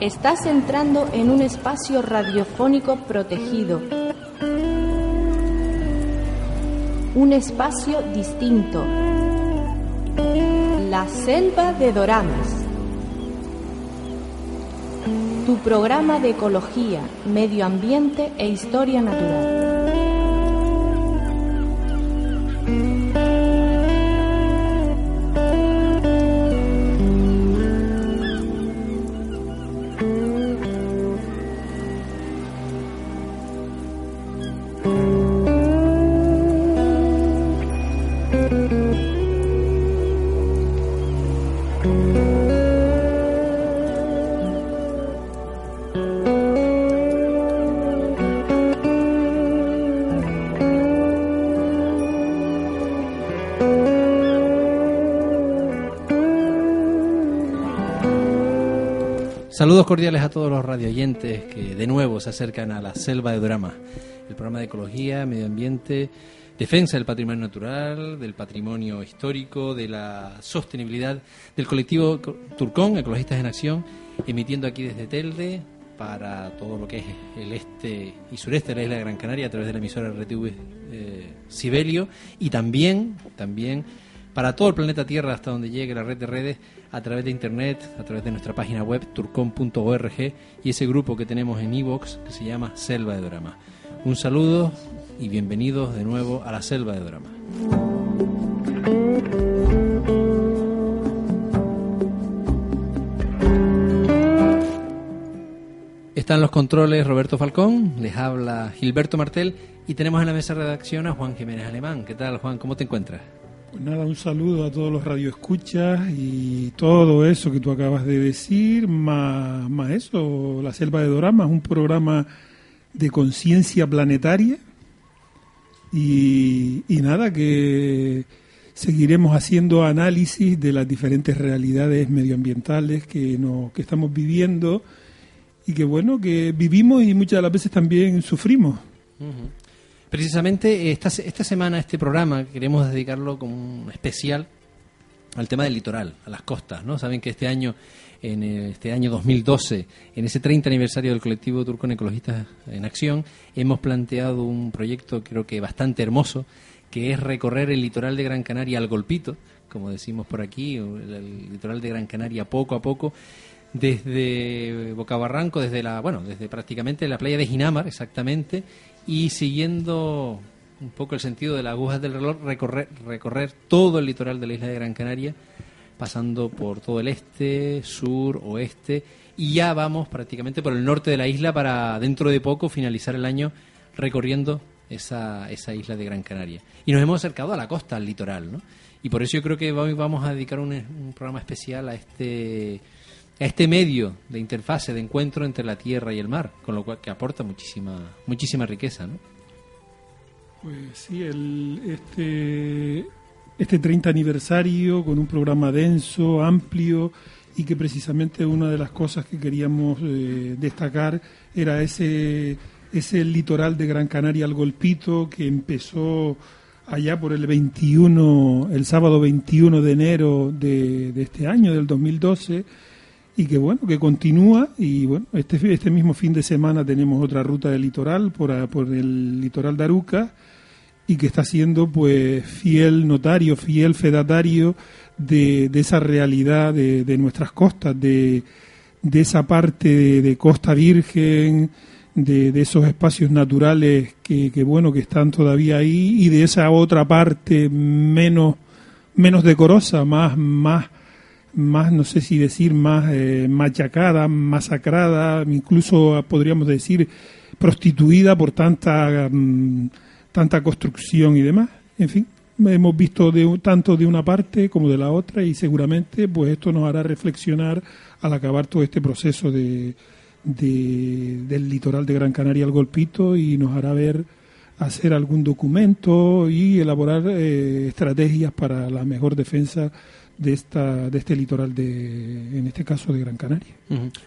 Estás entrando en un espacio radiofónico protegido. Un espacio distinto. La selva de Doramas. Tu programa de ecología, medio ambiente e historia natural. Saludos cordiales a todos los radioyentes que de nuevo se acercan a la selva de Drama, el programa de ecología, medio ambiente, defensa del patrimonio natural, del patrimonio histórico, de la sostenibilidad del colectivo Turcón, Ecologistas en Acción, emitiendo aquí desde Telde para todo lo que es el este y sureste de la isla de Gran Canaria a través de la emisora RTV eh, Sibelio. Y también, también para todo el planeta Tierra hasta donde llegue la red de redes a través de internet, a través de nuestra página web turcom.org y ese grupo que tenemos en iVoox que se llama Selva de Drama. Un saludo y bienvenidos de nuevo a la Selva de Drama. Están los controles Roberto Falcón, les habla Gilberto Martel y tenemos en la mesa de redacción a Juan Jiménez Alemán. ¿Qué tal, Juan? ¿Cómo te encuentras? Nada, un saludo a todos los radioescuchas y todo eso que tú acabas de decir, más, más eso, La Selva de Dorama es un programa de conciencia planetaria y, nada, que seguiremos haciendo análisis de las diferentes realidades medioambientales que, no, que estamos viviendo y que bueno, que vivimos y muchas de las veces también sufrimos. Precisamente esta, esta semana, este programa, queremos dedicarlo como un especial al tema del litoral, a las costas, ¿no? Saben que este año, en este año 2012, en ese 30 aniversario del colectivo Turcón Ecologistas en Acción, hemos planteado un proyecto creo que bastante hermoso, que es recorrer el litoral de Gran Canaria al golpito, como decimos por aquí, el, litoral de Gran Canaria poco a poco, desde Bocabarranco, desde la, bueno, desde prácticamente la playa de Ginamar, exactamente, y siguiendo un poco el sentido de las agujas del reloj, recorrer, recorrer todo el litoral de la isla de Gran Canaria, pasando por todo el este, sur, oeste, y ya vamos prácticamente por el norte de la isla para dentro de poco finalizar el año recorriendo esa, esa isla de Gran Canaria. Y nos hemos acercado a la costa, al litoral, ¿no? Y por eso yo creo que hoy vamos a dedicar un, un programa especial a este a este medio de interfase, de encuentro entre la tierra y el mar, con lo cual que aporta muchísima, muchísima riqueza, ¿no? Pues sí, el, este, este 30 aniversario con un programa denso, amplio y que precisamente una de las cosas que queríamos eh, destacar era ese, ese litoral de Gran Canaria al Golpito que empezó allá por el 21, el sábado 21 de enero de, de este año, del 2012 y que bueno, que continúa y bueno, este, este mismo fin de semana tenemos otra ruta del litoral por, por el litoral de Aruca y que está siendo pues fiel notario, fiel fedatario de, de esa realidad de, de, nuestras costas, de, de esa parte de, costa virgen, de, de, esos espacios naturales que, que, bueno que están todavía ahí y de esa otra parte menos menos decorosa, más más más, no sé si decir, más eh, machacada, masacrada, incluso podríamos decir prostituida por tanta, mm, tanta construcción y demás. En fin, hemos visto de, tanto de una parte como de la otra y seguramente pues esto nos hará reflexionar al acabar todo este proceso de, de del litoral de Gran Canaria al Golpito y nos hará ver hacer algún documento y elaborar eh, estrategias para la mejor defensa de esta de este litoral de en este caso de Gran Canaria.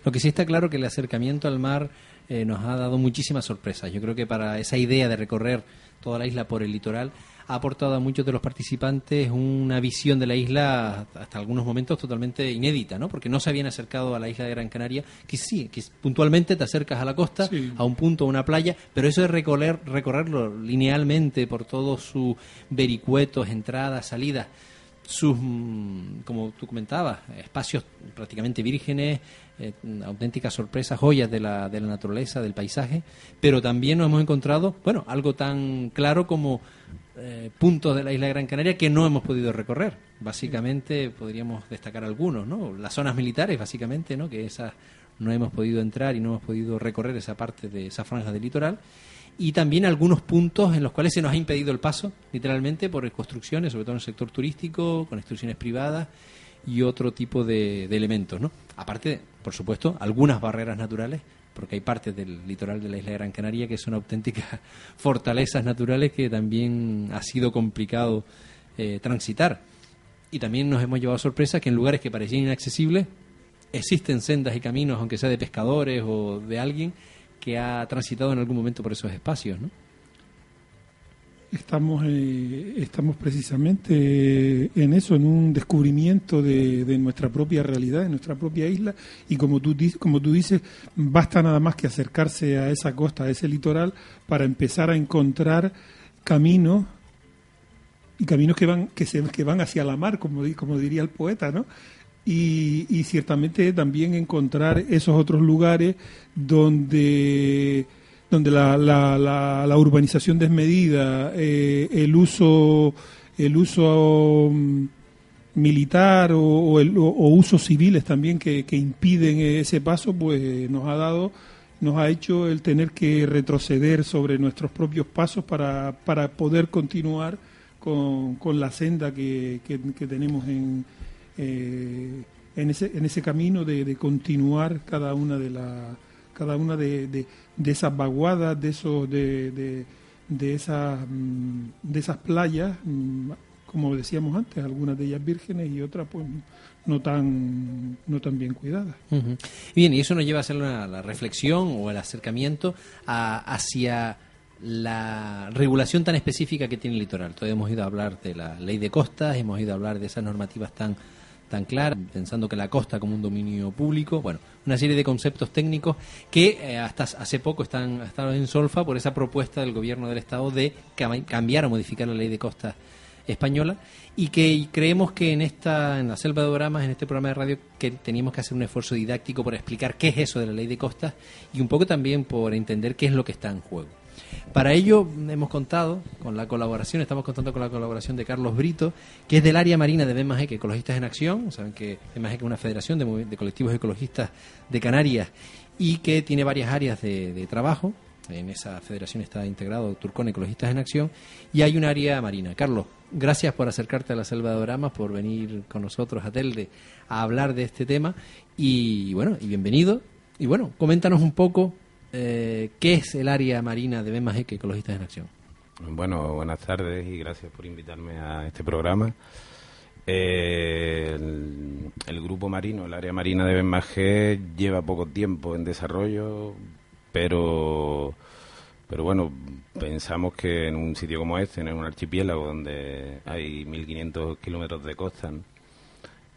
Lo que sí está claro que el acercamiento al mar eh, nos ha dado muchísimas sorpresas. Yo creo que para esa idea de recorrer toda la isla por el litoral ha aportado a muchos de los participantes una visión de la isla hasta algunos momentos totalmente inédita, ¿no? Porque no se habían acercado a la isla de Gran Canaria, que sí, que puntualmente te acercas a la costa, a un punto, a una playa, pero eso de recorrer, recorrerlo linealmente por todos sus vericuetos, entradas, salidas, sus, mm, como tú comentabas, espacios prácticamente vírgenes, eh, auténticas sorpresas, joyas de la, de la naturaleza, del paisaje, pero también nos hemos encontrado, bueno, algo tan claro como eh, puntos de la isla de Gran Canaria que no hemos podido recorrer. Básicamente podríamos destacar algunos, ¿no? Las zonas militares, básicamente, ¿no? Que esas no hemos podido entrar y no hemos podido recorrer esa parte de esa franja del litoral y también algunos puntos en los cuales se nos ha impedido el paso, literalmente, por construcciones, sobre todo en el sector turístico, con instituciones privadas y otro tipo de, elementos, ¿no? Aparte, por supuesto, algunas barreras naturales, porque hay partes del litoral de la isla de Gran Canaria que son auténticas fortalezas naturales que también ha sido complicado eh, transitar. Y también nos hemos llevado sorpresa que en lugares que parecían inaccesibles existen sendas y caminos, aunque sea de pescadores o de alguien, que ha transitado en algún momento por esos espacios, ¿no? Estamos, eh, estamos precisamente en eso, en un descubrimiento de, nuestra propia realidad, de nuestra propia isla, y como tú, como tú dices, basta nada más que acercarse a esa costa, a ese litoral, para empezar a encontrar caminos y caminos que van que se que van hacia la mar como como diría el poeta no y, ciertamente también encontrar esos otros lugares donde donde la, la, la, urbanización desmedida, eh, el uso el uso mm, militar o, el, usos civiles también que, que, impiden ese paso, pues nos ha dado, nos ha hecho el tener que retroceder sobre nuestros propios pasos para, para poder continuar con, con la senda que, que tenemos en, eh, en, ese, en ese camino de, continuar cada una de la, cada una de, de, esas vaguadas, de esos de, de, esas mm, de esas playas, mm, como decíamos antes, algunas de ellas vírgenes y otras pues no tan no tan bien cuidadas. Bien, y eso nos lleva a hacer la reflexión o el acercamiento hacia la regulación tan específica que tiene el litoral. Todavía hemos ido a hablar de la ley de costas, hemos ido a hablar de esas normativas tan tan clara, pensando que la costa como un dominio público, bueno, una serie de conceptos técnicos que eh, hasta hace poco están, están en solfa por esa propuesta del gobierno del Estado de cambiar o modificar la ley de costas española y que creemos que en esta en la selva de Oramas, en este programa de radio, que teníamos que hacer un esfuerzo didáctico por explicar qué es eso de la ley de costas y un poco también por entender qué es lo que está en juego. Para ello hemos contado con la colaboración, estamos contando con la colaboración de Carlos Brito, que es del área marina de BEMAGEC Ecologistas en Acción. Saben que BEMAGEC es una federación de, colectivos ecologistas de Canarias y que tiene varias áreas de, trabajo. En esa federación está integrado Turcón Ecologistas en Acción y hay un área marina. Carlos, gracias por acercarte a la selva de Oramas, por venir con nosotros a Telde a hablar de este tema y bueno, y bienvenido. Y bueno, coméntanos un poco eh, ¿qué es el área marina de que Ecologistas en Acción? Bueno, buenas tardes y gracias por invitarme a este programa. Eh, el, grupo marino, el área marina de Benmagé, lleva poco tiempo en desarrollo, pero, pero bueno, pensamos que en un sitio como este, en un archipiélago donde hay 1.500 kilómetros de costa,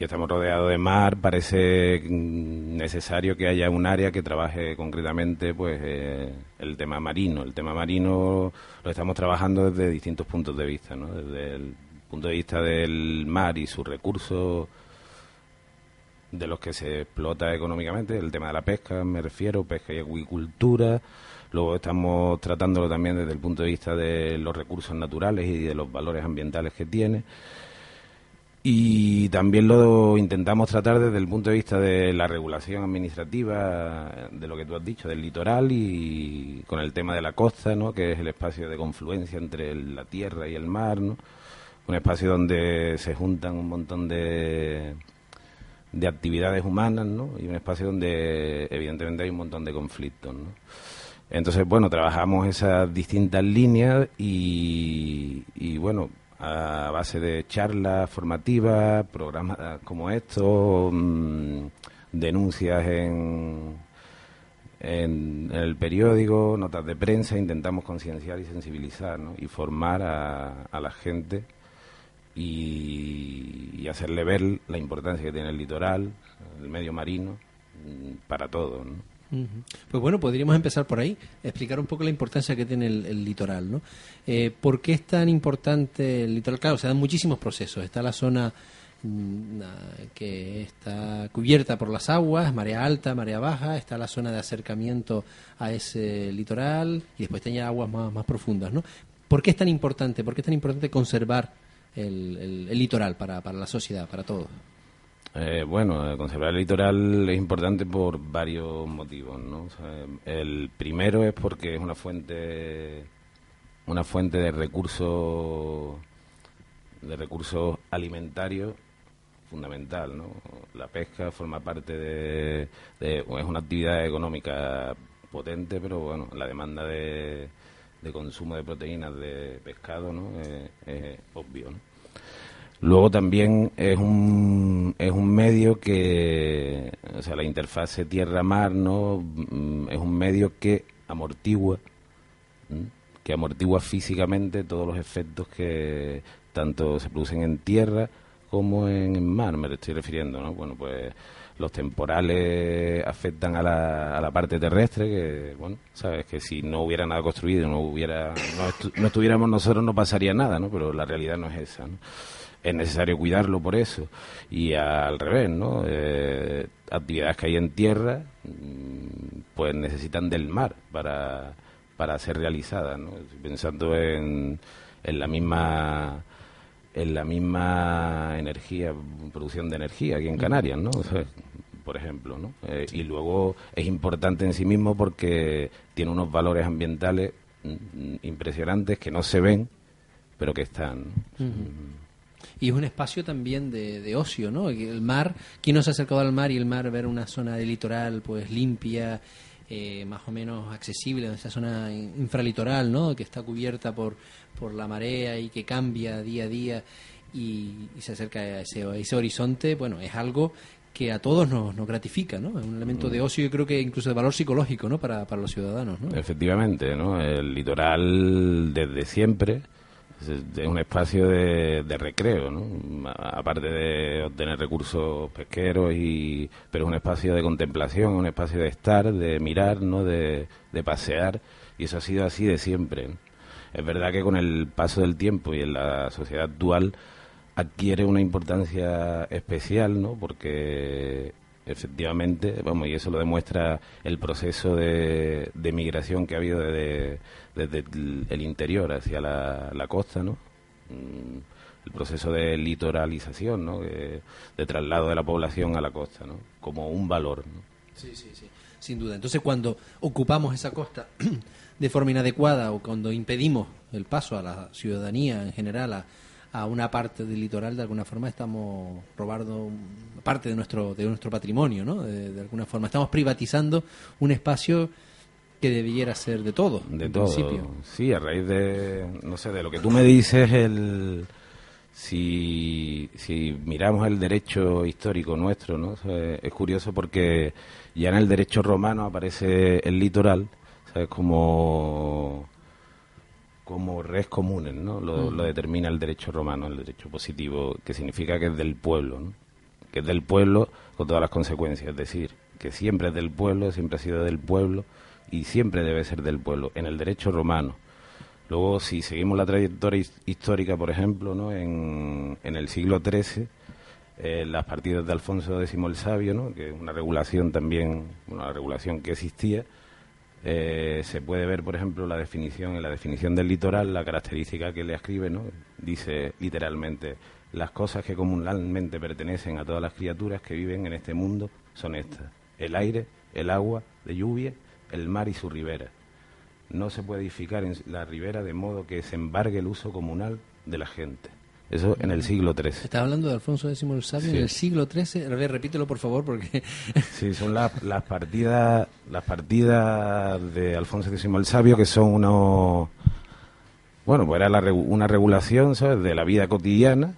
estamos rodeados de mar, parece necesario que haya un área que trabaje concretamente pues eh, el tema marino. El tema marino lo estamos trabajando desde distintos puntos de vista, ¿no? desde el punto de vista del mar y sus recursos de los que se explota económicamente, el tema de la pesca, me refiero, pesca y acuicultura. Luego estamos tratándolo también desde el punto de vista de los recursos naturales y de los valores ambientales que tiene. Y también lo intentamos tratar desde el punto de vista de la regulación administrativa, de lo que tú has dicho, del litoral y con el tema de la costa, ¿no? que es el espacio de confluencia entre la tierra y el mar, ¿no? un espacio donde se juntan un montón de, de actividades humanas ¿no? y un espacio donde evidentemente hay un montón de conflictos. ¿no? Entonces, bueno, trabajamos esas distintas líneas y, y bueno, a base de charlas formativas, programas como estos, mm, denuncias en, en, el periódico, notas de prensa, intentamos concienciar y sensibilizar ¿no? y formar a, a la gente y, hacerle ver la importancia que tiene el litoral, el medio marino, mm, para todo. Pues bueno, podríamos empezar por ahí, explicar un poco la importancia que tiene el, litoral. ¿no? Eh, ¿Por qué es tan importante el litoral? Claro, se dan muchísimos procesos. Está la zona mm, que está cubierta por las aguas, marea alta, marea baja, está la zona de acercamiento a ese litoral y después tenía aguas más, profundas. ¿no? ¿Por qué es tan importante? ¿Por qué es tan importante conservar el, litoral para, para la sociedad, para todos? Eh, bueno, conservar el litoral es importante por varios motivos, ¿no? el primero es porque es una fuente, una fuente de recursos, de recursos alimentarios fundamental, ¿no? La pesca forma parte de, es una actividad económica potente, pero bueno, la demanda de, de consumo de proteínas de pescado, ¿no? es obvio, ¿no? Luego también es un, es un medio que, o sea, la interfase tierra-mar, ¿no? Mm, es un medio que amortigua, que amortigua físicamente todos los efectos que tanto se producen en tierra como en mar, me estoy refiriendo, ¿no? Bueno, pues los temporales afectan a la, a la parte terrestre, que, bueno, sabes, que si no hubiera nada construido, no hubiera, no, no estuviéramos nosotros, no pasaría nada, ¿no? Pero la realidad no es esa, ¿no? Es necesario cuidarlo por eso. Y al revés, ¿no? Eh, actividades que hay en tierra, mm, pues necesitan del mar para, para ser realizadas, ¿no? Pensando en, en la misma en la misma energía, producción de energía aquí en Canarias, ¿no? por ejemplo, ¿no? Eh, y luego es importante en sí mismo porque tiene unos valores ambientales mm, impresionantes que no se ven, pero que están y es un espacio también de, ocio, ¿no? El mar, ¿quién no se ha acercado al mar y el mar ver una zona de litoral pues limpia, eh, más o menos accesible, esa zona infralitoral, ¿no? Que está cubierta por, por la marea y que cambia día a día y, se acerca a ese, ese horizonte, bueno, es algo que a todos nos, nos gratifica, ¿no? Es un elemento de ocio y creo que incluso de valor psicológico, ¿no? Para, para los ciudadanos, ¿no? Efectivamente, ¿no? El litoral desde siempre es un espacio de, recreo, ¿no? aparte de obtener recursos pesqueros, y, pero es un espacio de contemplación, un espacio de estar, de mirar, ¿no? de, pasear, y eso ha sido así de siempre. Es verdad que con el paso del tiempo y en la sociedad actual adquiere una importancia especial, ¿no? porque efectivamente, vamos, y eso lo demuestra el proceso de, de migración que ha habido desde, desde el, interior hacia la, costa, ¿no? Mm, el proceso de litoralización, ¿no? De, traslado de la población a la costa, ¿no? Como un valor, ¿no? Sí, sí, sí, sin duda. Entonces, cuando ocupamos esa costa de forma inadecuada o cuando impedimos el paso a la ciudadanía en general a a una parte del litoral, de alguna forma estamos robando parte de nuestro, de nuestro patrimonio, ¿no? De, alguna forma. Estamos privatizando un espacio que debiera ser de todo. De todo. Principio. Sí, a raíz de, no sé, de lo que tú me dices, el... Si, si miramos el derecho histórico nuestro, ¿no? es curioso porque ya en el derecho romano aparece el litoral, ¿sabes? Como como res comunes, ¿no? Lo, determina el derecho romano, el derecho positivo, que significa que es del pueblo, ¿no? Que es del pueblo con todas las consecuencias, es decir, que siempre es del pueblo, siempre ha sido del pueblo y siempre debe ser del pueblo, en el derecho romano. Luego, si seguimos la trayectoria histórica, por ejemplo, ¿no? en, en el siglo XIII, eh, las partidas de Alfonso X el Sabio, ¿no? que es una regulación también, una regulación que existía, eh, se puede ver, por ejemplo, la definición, en la definición del litoral, la característica que le escribe, ¿no? Dice literalmente, las cosas que comúnmente pertenecen a todas las criaturas que viven en este mundo son estas, el aire, el agua de lluvia, el mar y su ribera. No se puede edificar en la ribera de modo que se embargue el uso comunal de la gente. Eso en el siglo XIII. Estás hablando de Alfonso X el Sabio en el siglo XIII. Ver, repítelo por favor, porque. Sí, son las, las partidas las partidas de Alfonso X el Sabio que son unos. Bueno, pues era una regulación, ¿sabes?, de la vida cotidiana.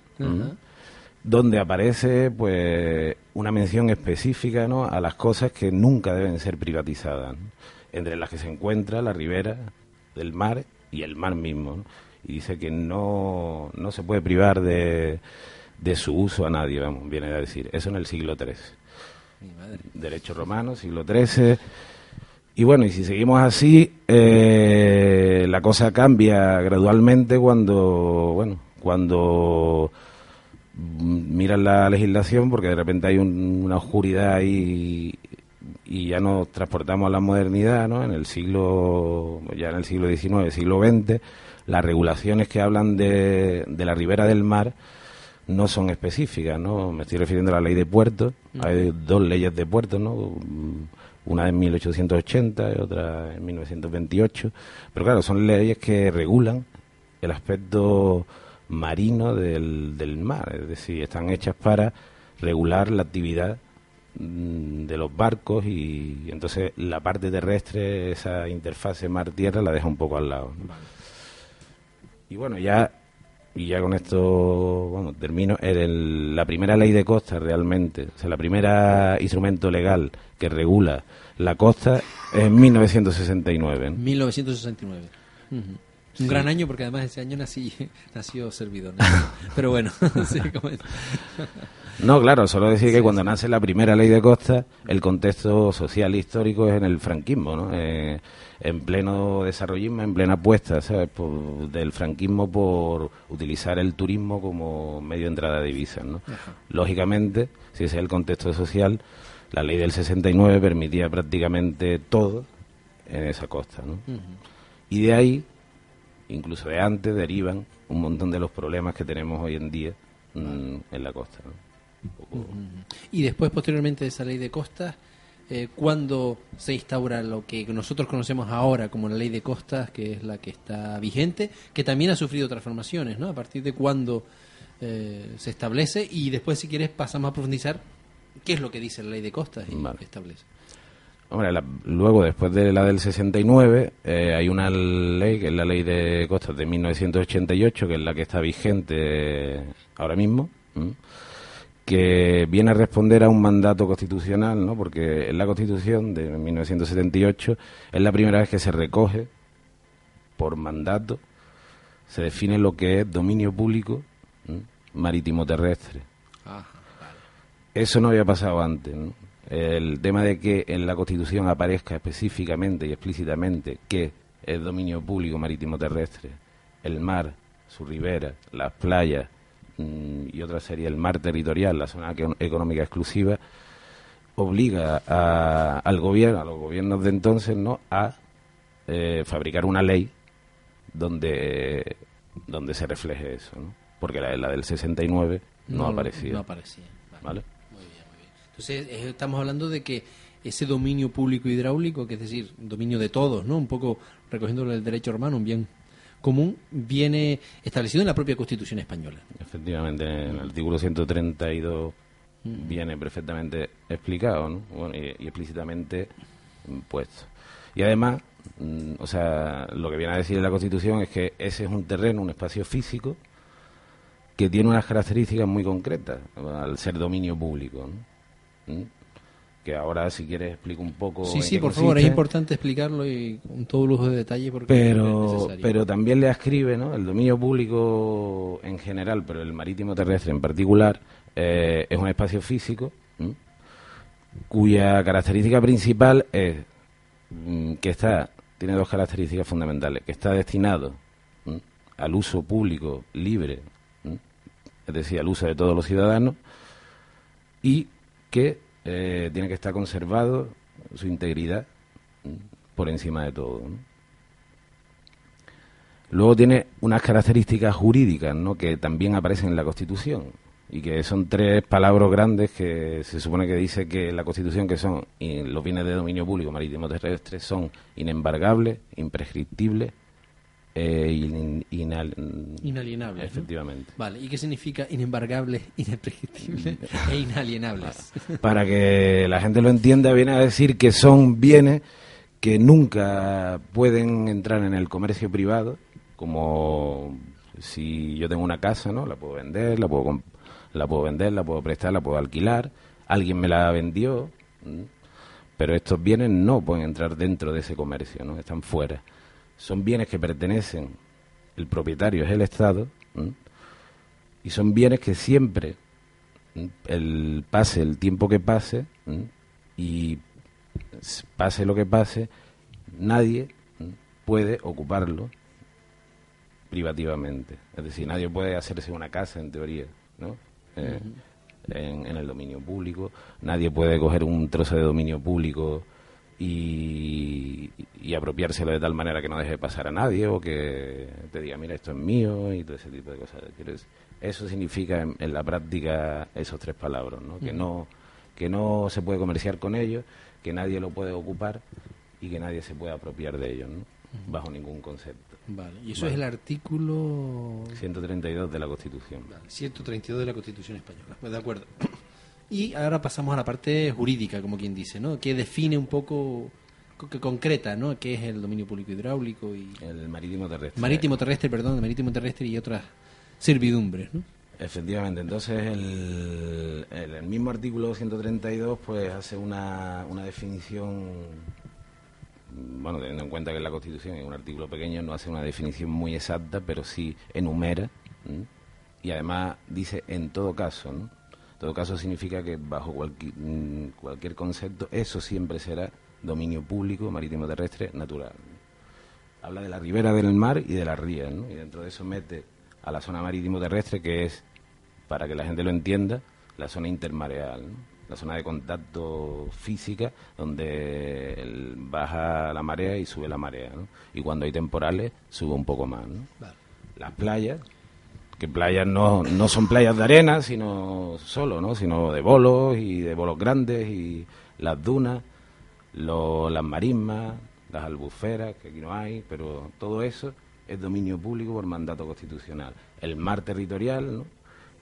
donde aparece pues una mención específica ¿no? a las cosas que nunca deben ser privatizadas, entre las que se encuentra la ribera del mar y el mar mismo. Y dice que no, no se puede privar de, de su uso a nadie, vamos, viene a decir. Eso en el siglo XIII. Derecho romano, siglo XIII. Y bueno, y si seguimos así, eh, la cosa cambia gradualmente cuando, bueno, cuando miran la legislación, porque de repente hay una oscuridad y, y ya nos transportamos a la modernidad, ¿no? En el siglo, ya en el siglo XIX, siglo XX, las regulaciones que hablan de, de la ribera del mar no son específicas, ¿no? Me estoy refiriendo a la ley de puertos. Hay dos leyes de puertos, ¿no? Una en 1880 y otra en 1928. Pero claro, son leyes que regulan el aspecto marino del, del mar, es decir, están hechas para regular la actividad mm, de los barcos y, entonces la parte terrestre, esa interfase mar-tierra, la deja un poco al lado. Y bueno, ya y ya con esto bueno, termino, el, la primera ley de costa realmente, o sea, la primera instrumento legal que regula la costa es en 1969. 1969. Un gran año porque además ese año nací, nació Servidor. Pero bueno, No, claro, solo decir que cuando nace la primera ley de costa, el contexto social e histórico es en el franquismo, ¿no? Eh, en pleno desarrollismo, en plena apuesta ¿sabes? del franquismo por utilizar el turismo como medio de entrada de divisas. ¿no? Lógicamente, si ese es el contexto social, la ley del 69 permitía prácticamente todo en esa costa. ¿no? Y de ahí, incluso de antes, derivan un montón de los problemas que tenemos hoy en día mm, en la costa. Y después, posteriormente de esa ley de costas, eh, cuando se instaura lo que nosotros conocemos ahora como la ley de costas, que es la que está vigente, que también ha sufrido transformaciones, ¿no? A partir de cuando eh, se establece y después, si quieres, pasamos a profundizar qué es lo que dice la ley de costas y establece. Hombre, luego, después de la del 69, eh, hay una ley, que es la ley de costas de 1988, que es la que está vigente ahora mismo que viene a responder a un mandato constitucional, ¿no? porque en la Constitución de 1978 es la primera vez que se recoge por mandato, se define lo que es dominio público marítimo terrestre. Eso no había pasado antes. El tema de que en la Constitución aparezca específicamente y explícitamente que es dominio público marítimo terrestre, el mar, su ribera, las playas, y otra sería el mar territorial, la zona económica exclusiva, obliga al gobierno, a los gobiernos de entonces, ¿no? a eh, fabricar una ley donde, donde se refleje eso, ¿no? porque la, la del 69 no, aparecía. No aparecía. Vale. Muy bien, muy bien. Entonces, eh, estamos hablando de que ese dominio público hidráulico, que es decir, dominio de todos, ¿no? Un poco recogiendo el derecho hermano, un bien común viene establecido en la propia Constitución española. Efectivamente, en el artículo 132 mm. viene perfectamente explicado ¿no? y, explícitamente puesto. Y además, mm, o sea, lo que viene a decir la Constitución es que ese es un terreno, un espacio físico que tiene unas características muy concretas al ser dominio público. ¿no? ¿Mm? Que ahora si quieres explico un poco. Sí, sí, por favor, es importante explicarlo y con todo lujo de detalle porque pero, pero también le ascribe, ¿no? El dominio público en general, pero el marítimo terrestre en particular, eh, es un espacio físico cuya característica principal es mm, que está tiene dos características fundamentales, que está destinado al uso público libre, es decir, al uso de todos los ciudadanos y que eh, tiene que estar conservado su integridad por encima de todo. Luego tiene unas características jurídicas ¿no? que también aparecen en la Constitución y que son tres palabras grandes que se supone que dice que la Constitución que son los bienes de dominio público marítimo terrestre son inembargables, imprescriptibles eh, inalienables. Efectivamente. Vale, ¿y qué significa inembargables, inprescriptibles e inalienables? Para que la gente lo entienda, viene a decir que son bienes que nunca pueden entrar en el comercio privado, como si yo tengo una casa, ¿no? La puedo vender, la puedo la puedo vender, la puedo prestar, la puedo alquilar, alguien me la vendió, pero estos bienes no pueden entrar dentro de ese comercio, ¿no? Están fuera. Son bienes que pertenecen, el propietario es el Estado, y son bienes que siempre, el pase, el tiempo que pase, y pase lo que pase, nadie puede ocuparlo privativamente. Es decir, nadie puede hacerse una casa, en teoría, ¿no? Eh, en, el dominio público. Nadie puede coger un trozo de dominio público y, y, apropiárselo de tal manera que no deje pasar a nadie o que te diga, mira, esto es mío y todo ese tipo de cosas. Eso significa en, la práctica esos tres palabras, ¿no? Que no que no se puede comerciar con ellos, que nadie lo puede ocupar y que nadie se puede apropiar de ellos, ¿no? bajo ningún concepto. Vale, y eso es el artículo 132 de la Constitución. 132 de la Constitución española, pues de acuerdo. Y ahora pasamos a la parte jurídica, como quien dice, ¿no? Que define un poco, que concreta, ¿no? ¿Qué es el dominio público hidráulico y el marítimo terrestre? Marítimo terrestre, perdón, el marítimo terrestre y otras servidumbres, ¿no? Efectivamente, entonces el, el, mismo artículo 132 pues hace una, una definición bueno, teniendo en cuenta que la Constitución es un artículo pequeño, no hace una definición muy exacta, pero sí enumera y además dice en todo caso, ¿no? Todo caso significa que bajo cualquier, mm, cualquier concepto eso siempre será dominio público, marítimo terrestre, natural. Habla de la ribera del mar y de las rías, ¿no? Y dentro de eso mete a la zona marítimo terrestre que es, para que la gente lo entienda, la zona intermareal, ¿no? la zona de contacto física donde baja la marea y sube la marea, ¿no? Y cuando hay temporales sube un poco más, ¿no? Las playas, que playas no, no son playas de arena, sino solo, ¿no? Sino de bolos y de bolos grandes y las dunas, las marismas, las albuferas, que aquí no hay, pero todo eso es dominio público por mandato constitucional. El mar territorial, ¿no?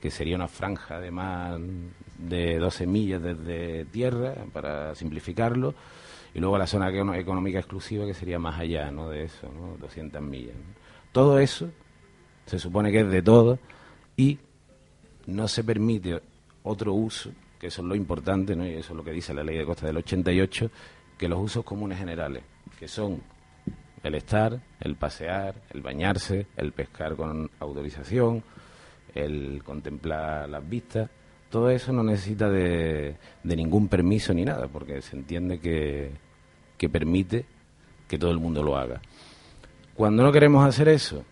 que sería una franja de más de 12 millas desde tierra, para simplificarlo, y luego la zona económica exclusiva, que sería más allá ¿no? de eso, ¿no? 200 millas. Todo eso se supone que es de todo y no se permite otro uso, que eso es lo importante, ¿no? y eso es lo que dice la ley de costa del 88, que los usos comunes generales, que son el estar, el pasear, el bañarse, el pescar con autorización, el contemplar las vistas, todo eso no necesita de, ningún permiso ni nada, porque se entiende que, que permite que todo el mundo lo haga. Cuando no queremos hacer eso,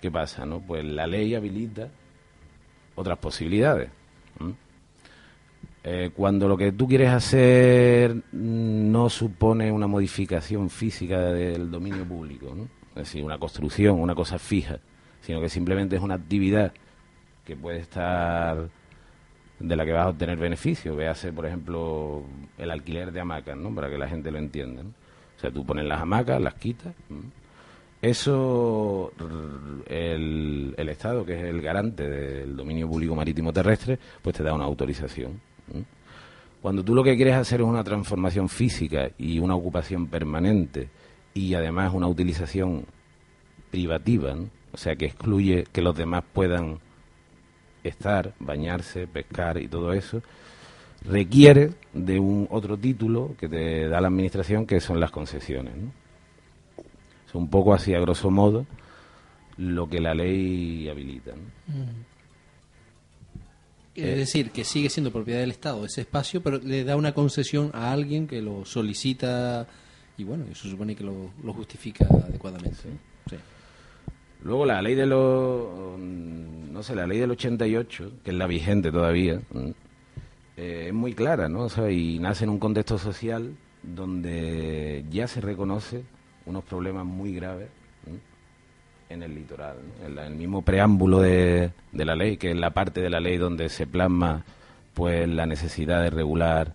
¿qué pasa? No? Pues la ley habilita otras posibilidades. Eh, cuando lo que tú quieres hacer no supone una modificación física del dominio público, ¿no? es decir, una construcción, una cosa fija, sino que simplemente es una actividad que puede estar de la que vas a obtener beneficio. Véase, por ejemplo, el alquiler de hamacas, ¿no? Para que la gente lo entienda. O sea, tú pones las hamacas, las quitas. Eso, el, el, Estado, que es el garante del dominio público marítimo terrestre, pues te da una autorización. Cuando tú lo que quieres hacer es una transformación física y una ocupación permanente y además una utilización privativa, o sea que excluye que los demás puedan estar, bañarse, pescar y todo eso, requiere de un otro título que te da la administración que son las concesiones. ¿no? Es un poco así, a grosso modo, lo que la ley habilita. Es decir, que sigue siendo propiedad del Estado ese espacio, pero le da una concesión a alguien que lo solicita y bueno, eso supone que lo, justifica adecuadamente. Sí. Luego la ley de los, no sé, la ley del 88, que es la vigente todavía, eh, es muy clara, ¿no? y nace en un contexto social donde ya se reconoce unos problemas muy graves en el litoral. En, el mismo preámbulo de, de la ley, que es la parte de la ley donde se plasma pues la necesidad de regular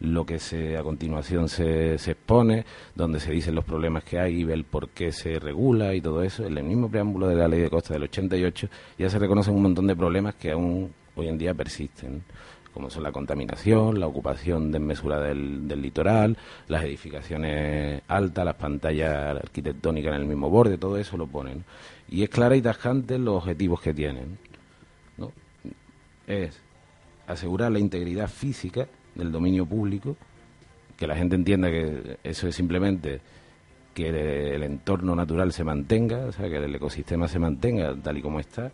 lo que se a continuación se, se expone, donde se dicen los problemas que hay y el por qué se regula y todo eso. En el mismo preámbulo de la ley de costa del 88 ya se reconocen un montón de problemas que aún hoy en día persisten como son la contaminación, la ocupación desmesurada del, del litoral, las edificaciones altas, las pantallas arquitectónicas en el mismo borde, todo eso lo ponen. Y es clara y tajante los objetivos que tienen. es asegurar la integridad física del dominio público, que la gente entienda que eso es simplemente que el entorno natural se mantenga, o sea, que el ecosistema se mantenga tal y como está,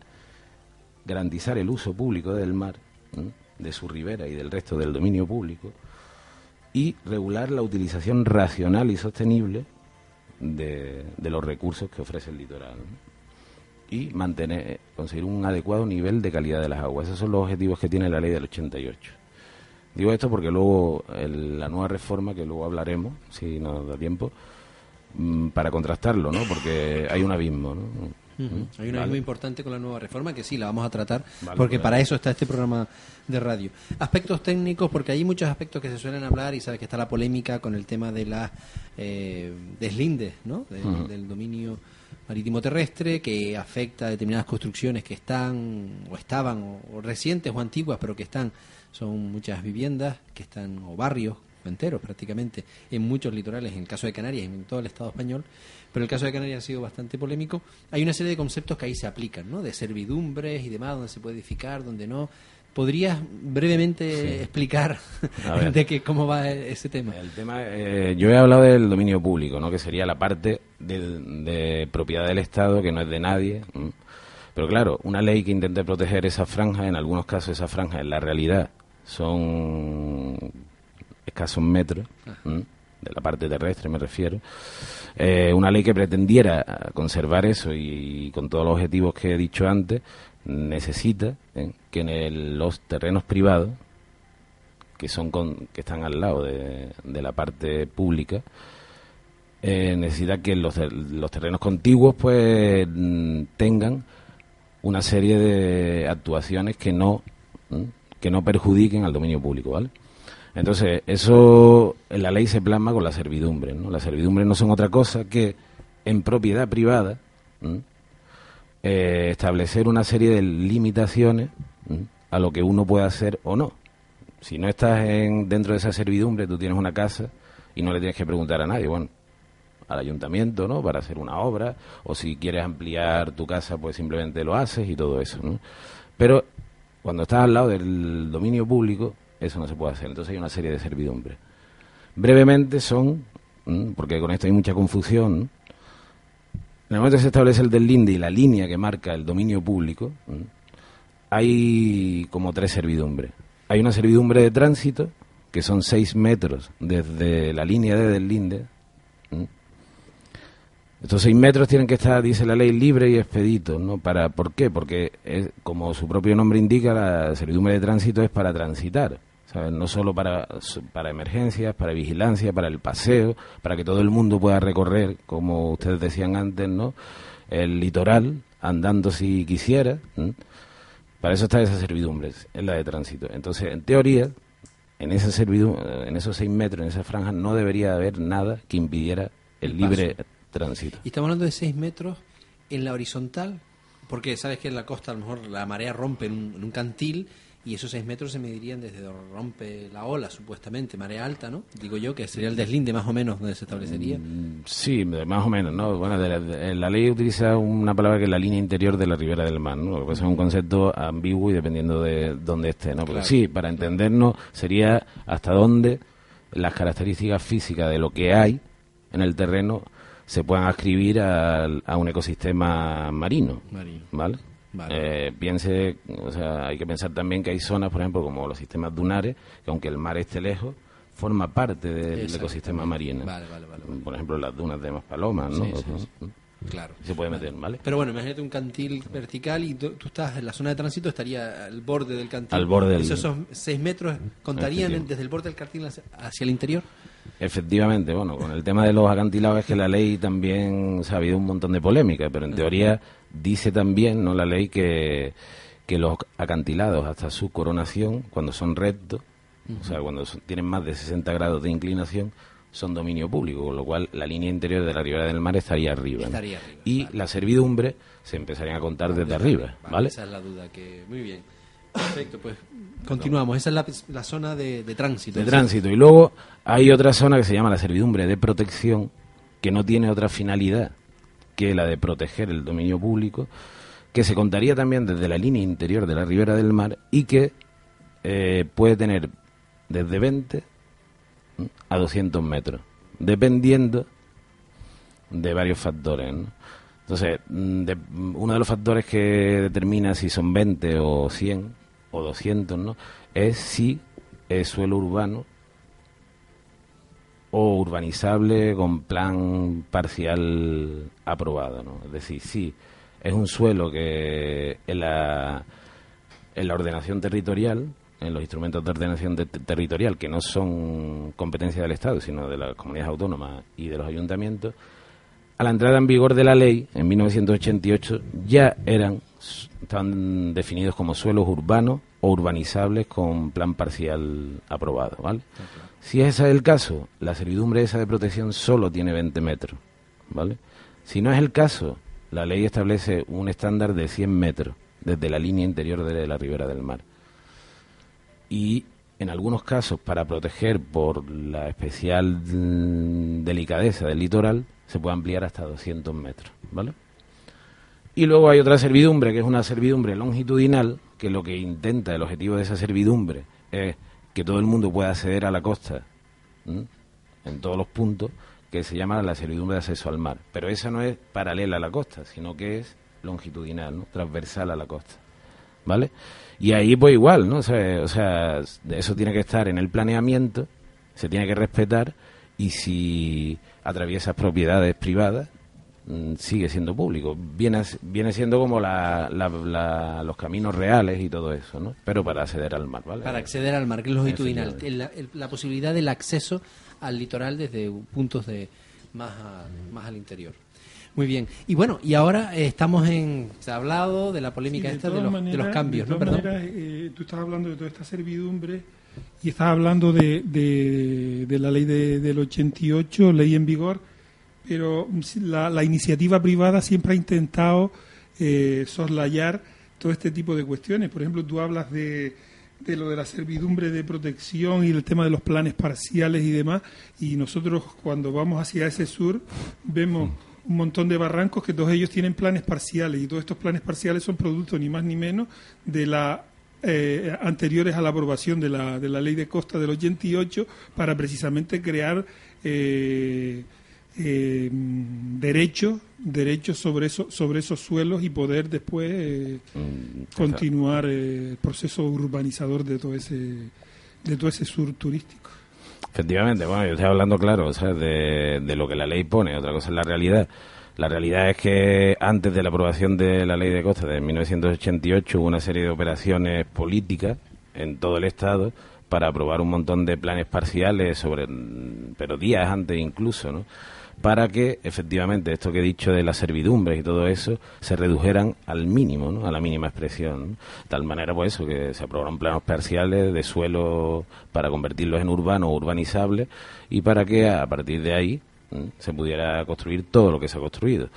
garantizar el uso público del mar, de su ribera y del resto del dominio público, y regular la utilización racional y sostenible de, los recursos que ofrece el litoral. Y mantener, conseguir un adecuado nivel de calidad de las aguas. Esos son los objetivos que tiene la ley del 88. Digo esto porque luego la nueva reforma, que luego hablaremos, si nos da tiempo, mm, para contrastarlo, ¿no? Porque hay un abismo, ¿no? Hay un abismo importante con la nueva reforma que sí, la vamos a tratar, porque para eso está este programa de radio. Aspectos técnicos, porque hay muchos aspectos que se suelen hablar y sabes que está la polémica con el tema de la eh, deslindes, ¿no? Del dominio marítimo terrestre que afecta a determinadas construcciones que están o estaban o recientes o antiguas, pero que están son muchas viviendas que están, o barrios enteros prácticamente, en muchos litorales, en el caso de Canarias y en todo el Estado español, pero el caso de Canarias ha sido bastante polémico. Hay una serie de conceptos que ahí se aplican, ¿no? De servidumbres y demás, donde se puede edificar, donde no. ¿Podrías brevemente explicar de que, cómo va ese tema? El tema, eh, yo he hablado del dominio público, ¿no? que sería la parte de propiedad del Estado que no es de nadie. Pero claro, una ley que intente proteger esa franja, en algunos casos esa franja en la realidad son escasos metros, de la parte terrestre me refiero. Eh, una ley que pretendiera conservar eso y, con todos los objetivos que he dicho antes, necesita eh, que en los terrenos privados, que son que están al lado de, la parte pública, eh, necesita que los, los terrenos contiguos pues tengan una serie de actuaciones que no que no perjudiquen al dominio público, ¿vale? Entonces, eso en la ley se plasma con la servidumbre, ¿no? Las servidumbres no son otra cosa que en propiedad privada eh, establecer una serie de limitaciones a lo que uno puede hacer o no. Si no estás en, dentro de esa servidumbre, tú tienes una casa y no le tienes que preguntar a nadie, bueno, al ayuntamiento, ¿no? Para hacer una obra, o si quieres ampliar tu casa, pues simplemente lo haces y todo eso, ¿no? Pero cuando estás al lado del dominio público, eso no se puede hacer. Entonces hay una serie de servidumbres. Brevemente son, porque con esto hay mucha confusión, en el momento que se establece el del linde y la línea que marca el dominio público, hay como tres servidumbres. Hay una servidumbre de tránsito, que son seis metros desde la línea de del linde, estos seis metros tienen que estar, dice la ley, libre y expedito, ¿no? Para, ¿Por qué? Porque, es, como su propio nombre indica, la servidumbre de tránsito es para transitar, No solo para, para emergencias, para vigilancia, para el paseo, para que todo el mundo pueda recorrer, como ustedes decían antes, ¿no? El litoral, andando si quisiera. Para eso está esa servidumbre, es la de tránsito. Entonces, en teoría, en esa servidumbre, en esos seis metros, en esa franja, no debería haber nada que impidiera el, libre tránsito. Y estamos hablando de 6 metros en la horizontal, porque sabes que en la costa a lo mejor la marea rompe en un, cantil y esos 6 metros se medirían desde donde rompe la ola, supuestamente, marea alta, ¿no? Digo yo que sería el deslinde más o menos donde se establecería. Mm, sí, más o menos, ¿no? Bueno, la, ley utiliza una palabra que es la línea interior de la ribera del mar, ¿no? Pues es un concepto ambiguo y dependiendo de dónde esté, ¿no? Pero sí, para entendernos sería hasta dónde las características físicas de lo que hay en el terreno se puedan ascribir a, un ecosistema marino, ¿vale? Eh, piense, o sea, hay que pensar también que hay zonas, por ejemplo, como los sistemas dunares, que aunque el mar esté lejos, forma parte del ecosistema marino. por ejemplo, las dunas de Maspalomas, ¿no? Claro. Se puede meter, ¿vale? Pero bueno, imagínate un cantil vertical y tú, estás en la zona de tránsito, estaría al borde del cantil. Al borde del... ¿Esos seis metros contarían desde el borde del cantil hacia el interior? Efectivamente, bueno, con el tema de los acantilados es que la ley también, ha habido un montón de polémica, pero en teoría dice también, ¿no? La ley que, que los acantilados hasta su coronación, cuando son rectos, o sea, cuando tienen más de 60 grados de inclinación, son dominio público, con lo cual la línea interior de la ribera del mar estaría arriba. y la servidumbre se empezarían a contar desde arriba, ¿vale? Esa es la duda que... Muy bien. Perfecto, pues continuamos. Esa es la, zona de, tránsito. De tránsito. Y luego hay otra zona que se llama la servidumbre de protección, que no tiene otra finalidad que la de proteger el dominio público, que se contaría también desde la línea interior de la ribera del mar y que eh, puede tener desde 20 a 200 metros, dependiendo de varios factores. Entonces, mm, uno de los factores que determina si son 20 o 100 o 200, ¿no? Es si es suelo urbano o urbanizable con plan parcial aprobado, ¿no? Es decir, si es un suelo que en la, en la ordenación territorial, en los instrumentos de ordenación territorial, que no son competencia del Estado, sino de las comunidades autónomas y de los ayuntamientos, a la entrada en vigor de la ley, en 1988, ya eran, estaban definidos como suelos urbanos o urbanizables con plan parcial aprobado, ¿vale? Si ese es el caso, la servidumbre esa de protección solo tiene 20 metros, ¿vale? Si no es el caso, la ley establece un estándar de 100 metros desde la línea interior de la ribera del mar. Y en algunos casos, para proteger por la especial mm, delicadeza del litoral, se puede ampliar hasta 200 metros, ¿vale? Y luego hay otra servidumbre, que es una servidumbre longitudinal, que lo que intenta, el objetivo de esa servidumbre, es que todo el mundo pueda acceder a la costa en todos los puntos, que se llama la servidumbre de acceso al mar. Pero esa no es paralela a la costa, sino que es longitudinal, transversal a la costa. ¿Vale? Y ahí pues igual, ¿no? O sea, o sea, eso tiene que estar en el planeamiento, se tiene que respetar y si atraviesas propiedades privadas, sigue siendo público. Viene, viene siendo como la, los caminos reales y todo eso, ¿no? Pero para acceder al mar, ¿vale? Para acceder al mar, que es longitudinal. La, la, posibilidad del acceso al litoral desde puntos de más, más al interior. Muy bien. Y bueno, y ahora eh, estamos en. Se ha hablado de la polémica esta de los, de los, cambios, ¿no? Perdón. Eh, tú estás hablando de toda esta servidumbre y estás hablando de, de, la ley de, del 88, ley en vigor, pero la, la iniciativa privada siempre ha intentado eh, soslayar todo este tipo de cuestiones. Por ejemplo, tú hablas de, de lo de la servidumbre de protección y el tema de los planes parciales y demás, y nosotros cuando vamos hacia ese sur vemos un montón de barrancos que todos ellos tienen planes parciales y todos estos planes parciales son producto ni más ni menos de la eh, anteriores a la aprobación de la, de la ley de costa del 88 para precisamente crear eh, eh, derechos derechos sobre eso, sobre esos suelos y poder después eh, mm, continuar el proceso urbanizador de todo ese de todo ese sur turístico. Efectivamente bueno yo estoy hablando claro o sea, de, de lo que la ley pone otra cosa es la realidad. La realidad es que antes de la aprobación de la ley de costa de 1988 hubo una serie de operaciones políticas en todo el estado para aprobar un montón de planes parciales sobre pero días antes incluso no para que efectivamente esto que he dicho de las servidumbres y todo eso se redujeran al mínimo, ¿no? a la mínima expresión. De tal manera, pues eso, que se aprobaron planos parciales de suelo para convertirlos en urbanos o urbanizables y para que a partir de ahí se pudiera construir todo lo que se ha construido.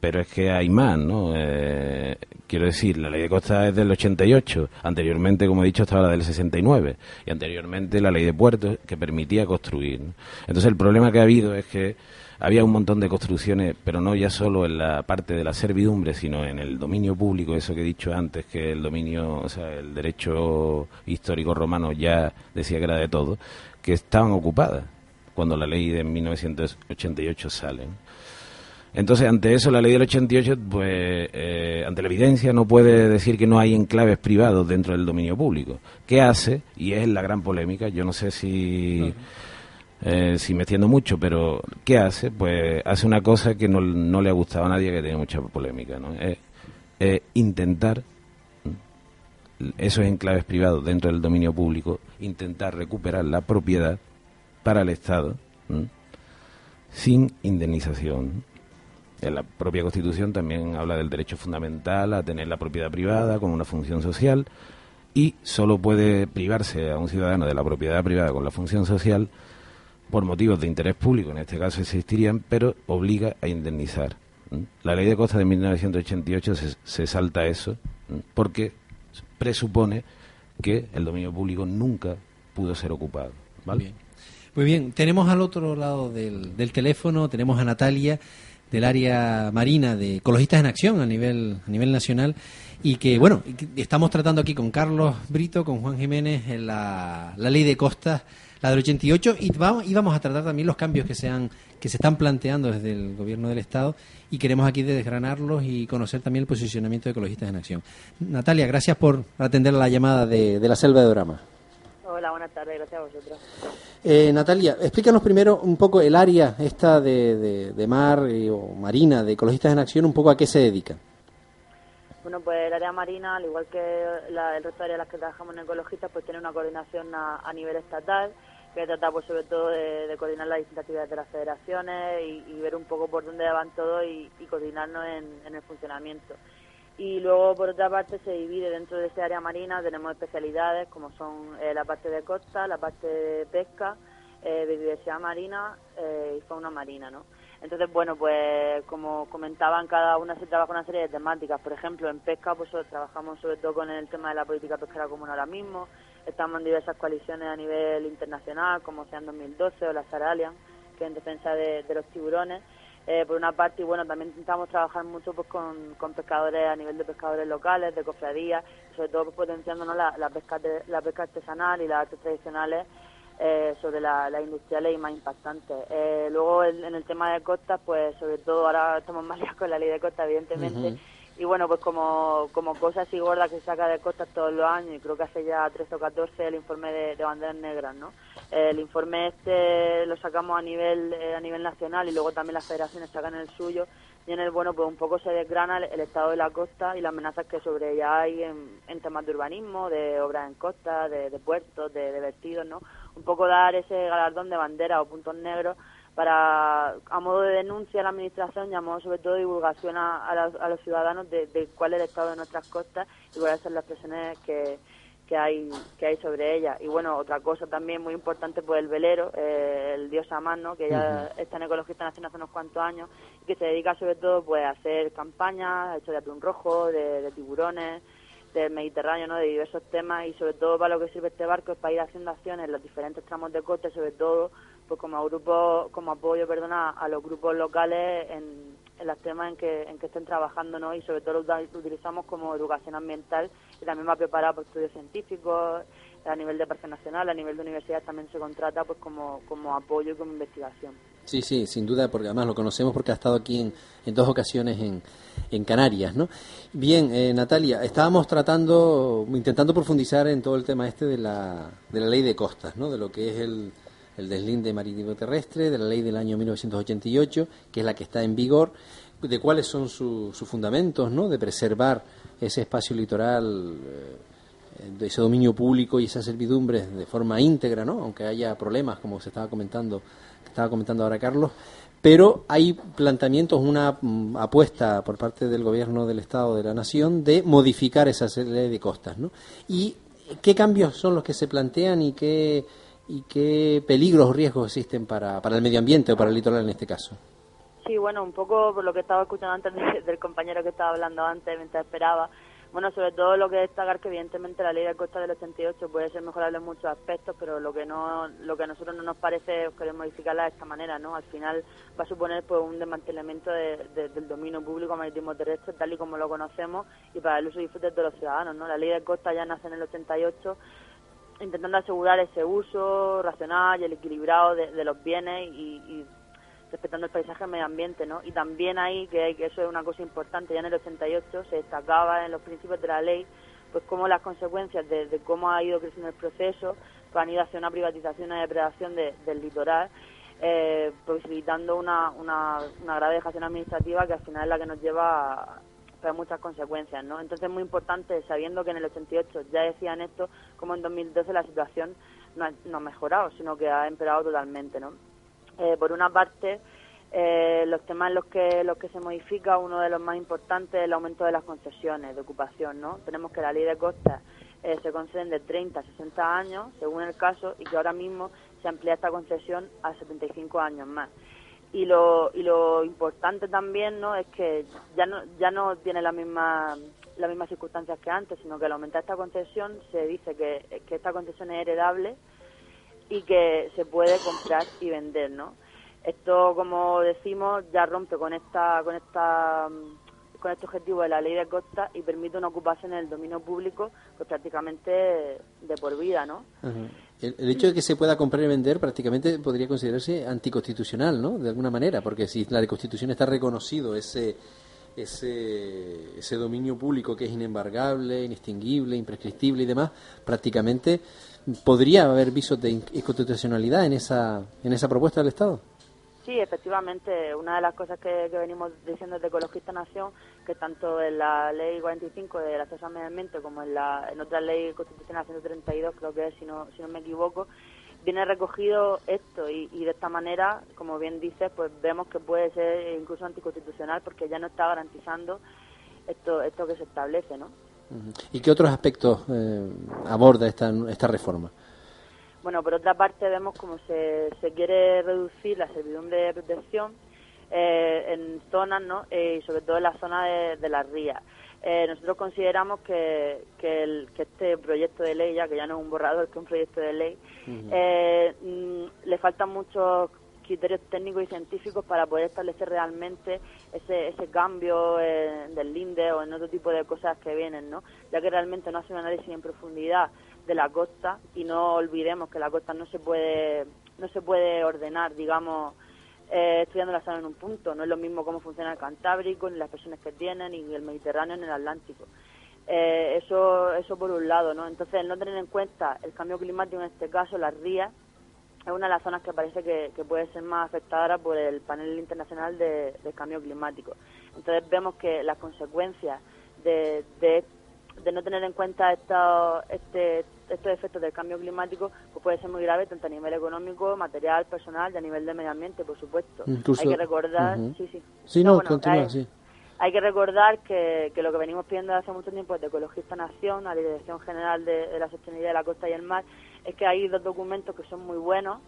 Pero es que hay más, ¿no? Eh, quiero decir, la ley de costa es del 88, anteriormente, como he dicho, estaba la del 69, y anteriormente la ley de puertos que permitía construir. Entonces el problema que ha habido es que había un montón de construcciones, pero no ya solo en la parte de la servidumbre, sino en el dominio público, eso que he dicho antes, que el dominio, o sea, el derecho histórico romano ya decía que era de todo, que estaban ocupadas cuando la ley de 1988 sale. Entonces, ante eso, la ley del 88, pues, eh, ante la evidencia, no puede decir que no hay enclaves privados dentro del dominio público. ¿Qué hace? Y es la gran polémica. Yo no sé si eh, si me extiendo mucho, pero ¿qué hace? Pues hace una cosa que no, no le ha gustado a nadie, que tiene mucha polémica, ¿no? Es, intentar esos enclaves privados dentro del dominio público, intentar recuperar la propiedad para el Estado sin indemnización. En la propia Constitución también habla del derecho fundamental a tener la propiedad privada con una función social y solo puede privarse a un ciudadano de la propiedad privada con la función social por motivos de interés público, en este caso existirían, pero obliga a indemnizar. La ley de costa de 1988 se, se salta eso porque presupone que el dominio público nunca pudo ser ocupado. Muy bien, tenemos al otro lado del, del teléfono, tenemos a Natalia del área marina de Ecologistas en Acción a nivel, a nivel nacional y que, bueno, estamos tratando aquí con Carlos Brito, con Juan Jiménez, la, la ley de costas, la del 88, y vamos, y vamos a tratar también los cambios que se, han, que se están planteando desde el gobierno del Estado y queremos aquí desgranarlos y conocer también el posicionamiento de Ecologistas en Acción. Natalia, gracias por atender la llamada de, de la Selva de Drama. Hola, buenas tardes, gracias a vosotros. Eh, Natalia, explícanos primero un poco el área esta de, de, mar eh, o marina de Ecologistas en Acción, un poco a qué se dedica. Bueno, pues el área marina, al igual que el resto de áreas en las que trabajamos en Ecologistas, pues tiene una coordinación a, nivel estatal que trata pues sobre todo de, coordinar las distintas actividades de las federaciones y, ver un poco por dónde van todos y, coordinarnos en el funcionamiento y luego por otra parte se divide dentro de ese área marina, tenemos especialidades como son eh, la parte de costa, la parte de pesca, eh, biodiversidad marina eh, y fauna marina, ¿no? Entonces, bueno, pues como comentaban, cada una se trabaja una serie de temáticas. Por ejemplo, en pesca, pues trabajamos sobre todo con el tema de la política pesquera común ahora mismo. Estamos en diversas coaliciones a nivel internacional, como sean 2012 o la Saralian, que es en defensa de los tiburones. Eh, por una parte, y bueno, también intentamos trabajar mucho pues con, pescadores a nivel de pescadores locales, de cofradías, sobre todo pues, potenciándonos la, la, pesca la pesca artesanal y las artes tradicionales eh, sobre las la industriales y más impactantes. Eh, luego en, el tema de costas, pues sobre todo ahora estamos más lejos con la ley de costas, evidentemente, y bueno, pues como, como cosa así gorda que se saca de costas todos los años, y creo que hace ya 13 o 14 el informe de, banderas negras, ¿no? El informe este lo sacamos a nivel eh, a nivel nacional y luego también las federaciones sacan el suyo y en el bueno pues un poco se desgrana el, estado de la costa y las amenazas que sobre ella hay en, temas de urbanismo, de obras en costa, de, puertos, de, de vertidos, ¿no? Un poco dar ese galardón de bandera o puntos negros para a modo de denuncia a la administración y a modo sobre todo de divulgación a, los ciudadanos de, cuál es el estado de nuestras costas y cuáles son las presiones que, que hay que hay sobre ellas. Y bueno otra cosa también muy importante pues el velero eh, el dios Amán que ya está en ecologista nacional hace unos cuantos años y que se dedica sobre todo pues a hacer campañas hecho de atún rojo de, tiburones del Mediterráneo, ¿no? de diversos temas y sobre todo para lo que sirve este barco es para ir haciendo acciones en los diferentes tramos de coste, sobre todo pues como grupo, como apoyo, perdona, a los grupos locales en, los temas en que, en que estén trabajando, ¿no? Y sobre todo lo, utilizamos como educación ambiental y también va preparado por estudios científicos, a nivel de parque nacional, a nivel de universidades también se contrata pues como, como apoyo y como investigación. Sí, sí, sin duda, porque además lo conocemos porque ha estado aquí en, en dos ocasiones en, en Canarias, ¿no? Bien, eh, Natalia, estábamos tratando, intentando profundizar en todo el tema este de la, de la ley de costas, ¿no? De lo que es el, el deslinde marítimo terrestre, de la ley del año 1988, que es la que está en vigor, de cuáles son sus fundamentos, ¿no? De preservar ese espacio litoral, eh, de ese dominio público y esas servidumbres de forma íntegra, ¿no? Aunque haya problemas, como se estaba comentando, comentando ahora Carlos, pero hay planteamientos, una mm, apuesta por parte del gobierno del Estado de la Nación de modificar esa ley de costas, ¿no? Y qué cambios son los que se plantean y qué y qué peligros o riesgos existen para, para el medio ambiente o para el litoral en este caso. Sí, bueno, un poco por lo que estaba escuchando antes del compañero que estaba hablando antes mientras esperaba. Bueno, sobre todo lo que destacar que evidentemente la ley de costa del 88 puede ser mejorable en muchos aspectos, pero lo que no lo que a nosotros no nos parece es querer modificarla de esta manera, ¿no? Al final va a suponer pues un desmantelamiento del dominio público marítimo terrestre tal y como lo conocemos y para el uso y disfrute de los ciudadanos, ¿no? La ley de costa ya nace en el 88 intentando asegurar ese uso racional y el equilibrado de, los bienes y, respetando el paisaje y el medio ambiente, ¿no? Y también ahí, que, que eso es una cosa importante, ya en el 88 se destacaba en los principios de la ley, pues cómo las consecuencias de, cómo ha ido creciendo el proceso pues han ido hacia una privatización, una depredación del litoral, eh, posibilitando una, una, grave dejación administrativa que al final es la que nos lleva a, trae muchas consecuencias, ¿no? Entonces es muy importante, sabiendo que en el 88 ya decían esto, como en 2012 la situación no ha, no ha mejorado, sino que ha empeorado totalmente, ¿no? Eh, por una parte, eh, los temas en los que, los que se modifica, uno de los más importantes es el aumento de las concesiones de ocupación, ¿no? Tenemos que la ley de costas eh, se conceden de 30 a 60 años, según el caso, y que ahora mismo se amplía esta concesión a 75 años más y lo, y lo importante también no es que ya no ya no tiene la misma las mismas circunstancias que antes sino que al aumentar esta concesión se dice que, que esta concesión es heredable y que se puede comprar y vender no Esto, como decimos, ya rompe con esta con esta con este objetivo de la ley de costa y permite una ocupación en el dominio público pues prácticamente de por vida, ¿no? El, hecho de que se pueda comprar y vender prácticamente podría considerarse anticonstitucional, ¿no? De alguna manera, porque si la Constitución está reconocido ese ese, ese dominio público que es inembargable, inextinguible, imprescriptible y demás, prácticamente podría haber visos de inconstitucionalidad en esa en esa propuesta del Estado. Sí, efectivamente, una de las cosas que, venimos diciendo desde Ecologista Nación, que tanto en la ley 45 de acceso al medio ambiente como en, la, en otra ley constitucional 132, creo que es, si no, si no me equivoco, viene recogido esto y, de esta manera, como bien dices, pues vemos que puede ser incluso anticonstitucional porque ya no está garantizando esto, esto que se establece, ¿no? ¿Y qué otros aspectos eh, aborda esta, esta reforma? Bueno, por otra parte vemos cómo se, se quiere reducir la servidumbre de protección eh, en zonas, ¿no? Eh, y sobre todo en la zona de, de las rías. Eh, nosotros consideramos que, que, el, que, este proyecto de ley, ya que ya no es un borrador, que es un proyecto de ley, mm, le faltan muchos criterios técnicos y científicos para poder establecer realmente ese, ese cambio del linde o en otro tipo de cosas que vienen, ¿no? Ya que realmente no hace un análisis en profundidad de la costa y no olvidemos que la costa no se puede no se puede ordenar digamos eh, estudiando la zona en un punto. No es lo mismo cómo funciona el Cantábrico ni las presiones que tienen ni el Mediterráneo ni el Atlántico. Eh, eso eso por un lado no entonces no tener en cuenta el cambio climático en este caso las rías es una de las zonas que parece que, puede ser más afectada por el panel internacional de, del cambio climático entonces vemos que las consecuencias de, de de no tener en cuenta estos, este, estos efectos del cambio climático, pues puede ser muy grave tanto a nivel económico, material, personal y a nivel de medio ambiente, por supuesto. hay que recordar, sí, sí. Sí, no, continúa, sí. Hay que recordar que, que, lo que venimos pidiendo hace mucho tiempo desde Ecologista Nación, a la Dirección General de, la Sostenibilidad de la Costa y el Mar, es que hay dos documentos que son muy buenos,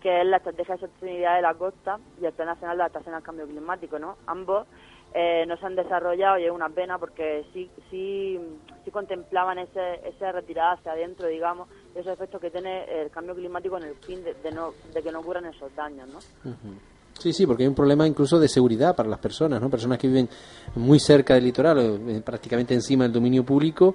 que es la Estrategia de Sostenibilidad de la Costa y el Plan Nacional de Adaptación al Cambio Climático, ¿no? Ambos eh, no se han desarrollado y es una pena porque sí sí sí contemplaban ese, esa retirada hacia adentro, digamos, de esos efectos que tiene el cambio climático en el fin de, no, de que no ocurran esos daños, ¿no? Sí, sí, porque hay un problema incluso de seguridad para las personas, ¿no? Personas que viven muy cerca del litoral, eh, prácticamente encima del dominio público,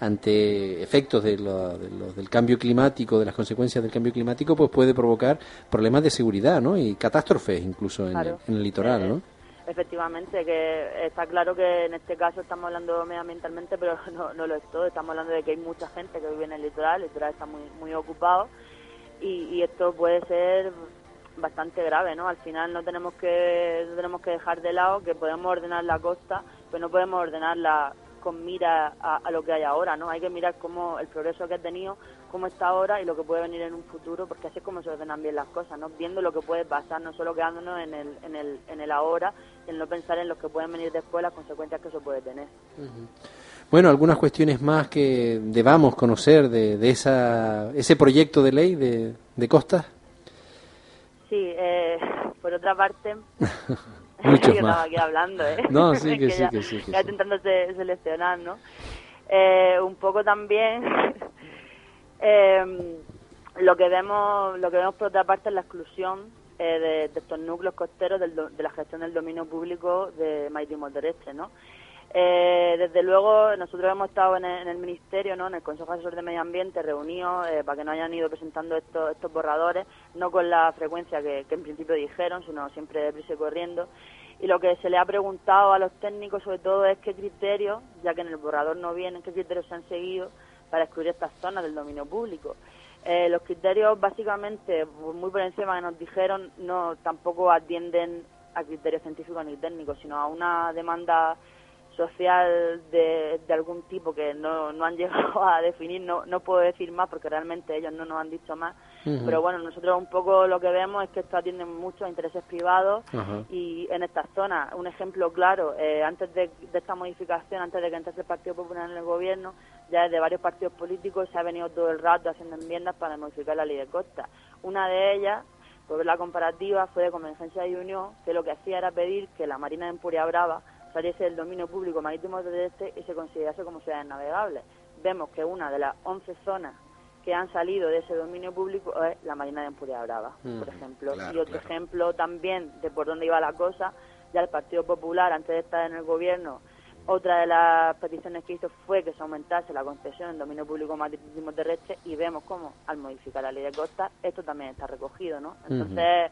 ante efectos de lo, del cambio climático, de las consecuencias del cambio climático, pues puede provocar problemas de seguridad, ¿no? Y catástrofes incluso en, el, en el litoral, eh, ¿no? Efectivamente, que está claro que en este caso estamos hablando medioambientalmente, pero no, no lo es todo. Estamos hablando de que hay mucha gente que vive en el litoral, el litoral está muy, muy ocupado y, esto puede ser bastante grave, ¿no? Al final no tenemos que no tenemos que dejar de lado que podemos ordenar la costa, pero no podemos ordenarla con mira a, lo que hay ahora, ¿no? Hay que mirar cómo el progreso que ha tenido, cómo está ahora y lo que puede venir en un futuro, porque así es como se ordenan bien las cosas, ¿no? Viendo lo que puede pasar, no solo quedándonos en el, en el, en el ahora, en no pensar en lo que pueden venir después, las consecuencias que eso puede tener. Bueno, algunas cuestiones más que debamos conocer de, de esa, ese proyecto de ley de, de Costas. Sí, eh, por otra parte, Muchos que más. estaba aquí hablando, ¿eh? No, sí, que, sí, que sí. ya intentando seleccionar, ¿no? Eh, un poco también eh, lo que vemos lo que vemos por otra parte es la exclusión eh, de, estos núcleos costeros del, de la gestión del dominio público de marítimo terrestre, ¿no? Eh, desde luego, nosotros hemos estado en el, Ministerio, ¿no? en el Consejo Asesor de Medio Ambiente, reunidos eh, para que no hayan ido presentando estos, estos borradores, no con la frecuencia que, en principio dijeron, sino siempre deprisa y corriendo. Y lo que se le ha preguntado a los técnicos, sobre todo, es qué criterios, ya que en el borrador no vienen, qué criterios se han seguido para excluir estas zonas del dominio público. Eh, los criterios, básicamente, muy por encima que nos dijeron, no tampoco atienden a criterios científicos ni técnicos, sino a una demanda social de, de algún tipo que no, no han llegado a definir, no, no puedo decir más porque realmente ellos no nos han dicho más, pero bueno, nosotros un poco lo que vemos es que esto atiende mucho a intereses privados y en estas zonas, un ejemplo claro, eh, antes de, esta modificación, antes de que entrase el Partido Popular en el gobierno, ya desde varios partidos políticos se ha venido todo el rato haciendo enmiendas para modificar la ley de costa. Una de ellas, por ver la comparativa, fue de Convergencia y Unión, que lo que hacía era pedir que la Marina de Empuria Brava saliese del dominio público marítimo este y se considerase como ciudades navegables. Vemos que una de las 11 zonas que han salido de ese dominio público es la Marina de Empuria Brava, por ejemplo. y otro ejemplo también de por dónde iba la cosa, ya el Partido Popular, antes de estar en el gobierno, otra de las peticiones que hizo fue que se aumentase la concesión en dominio público marítimo terrestre y vemos cómo al modificar la ley de costas esto también está recogido, ¿no? Entonces,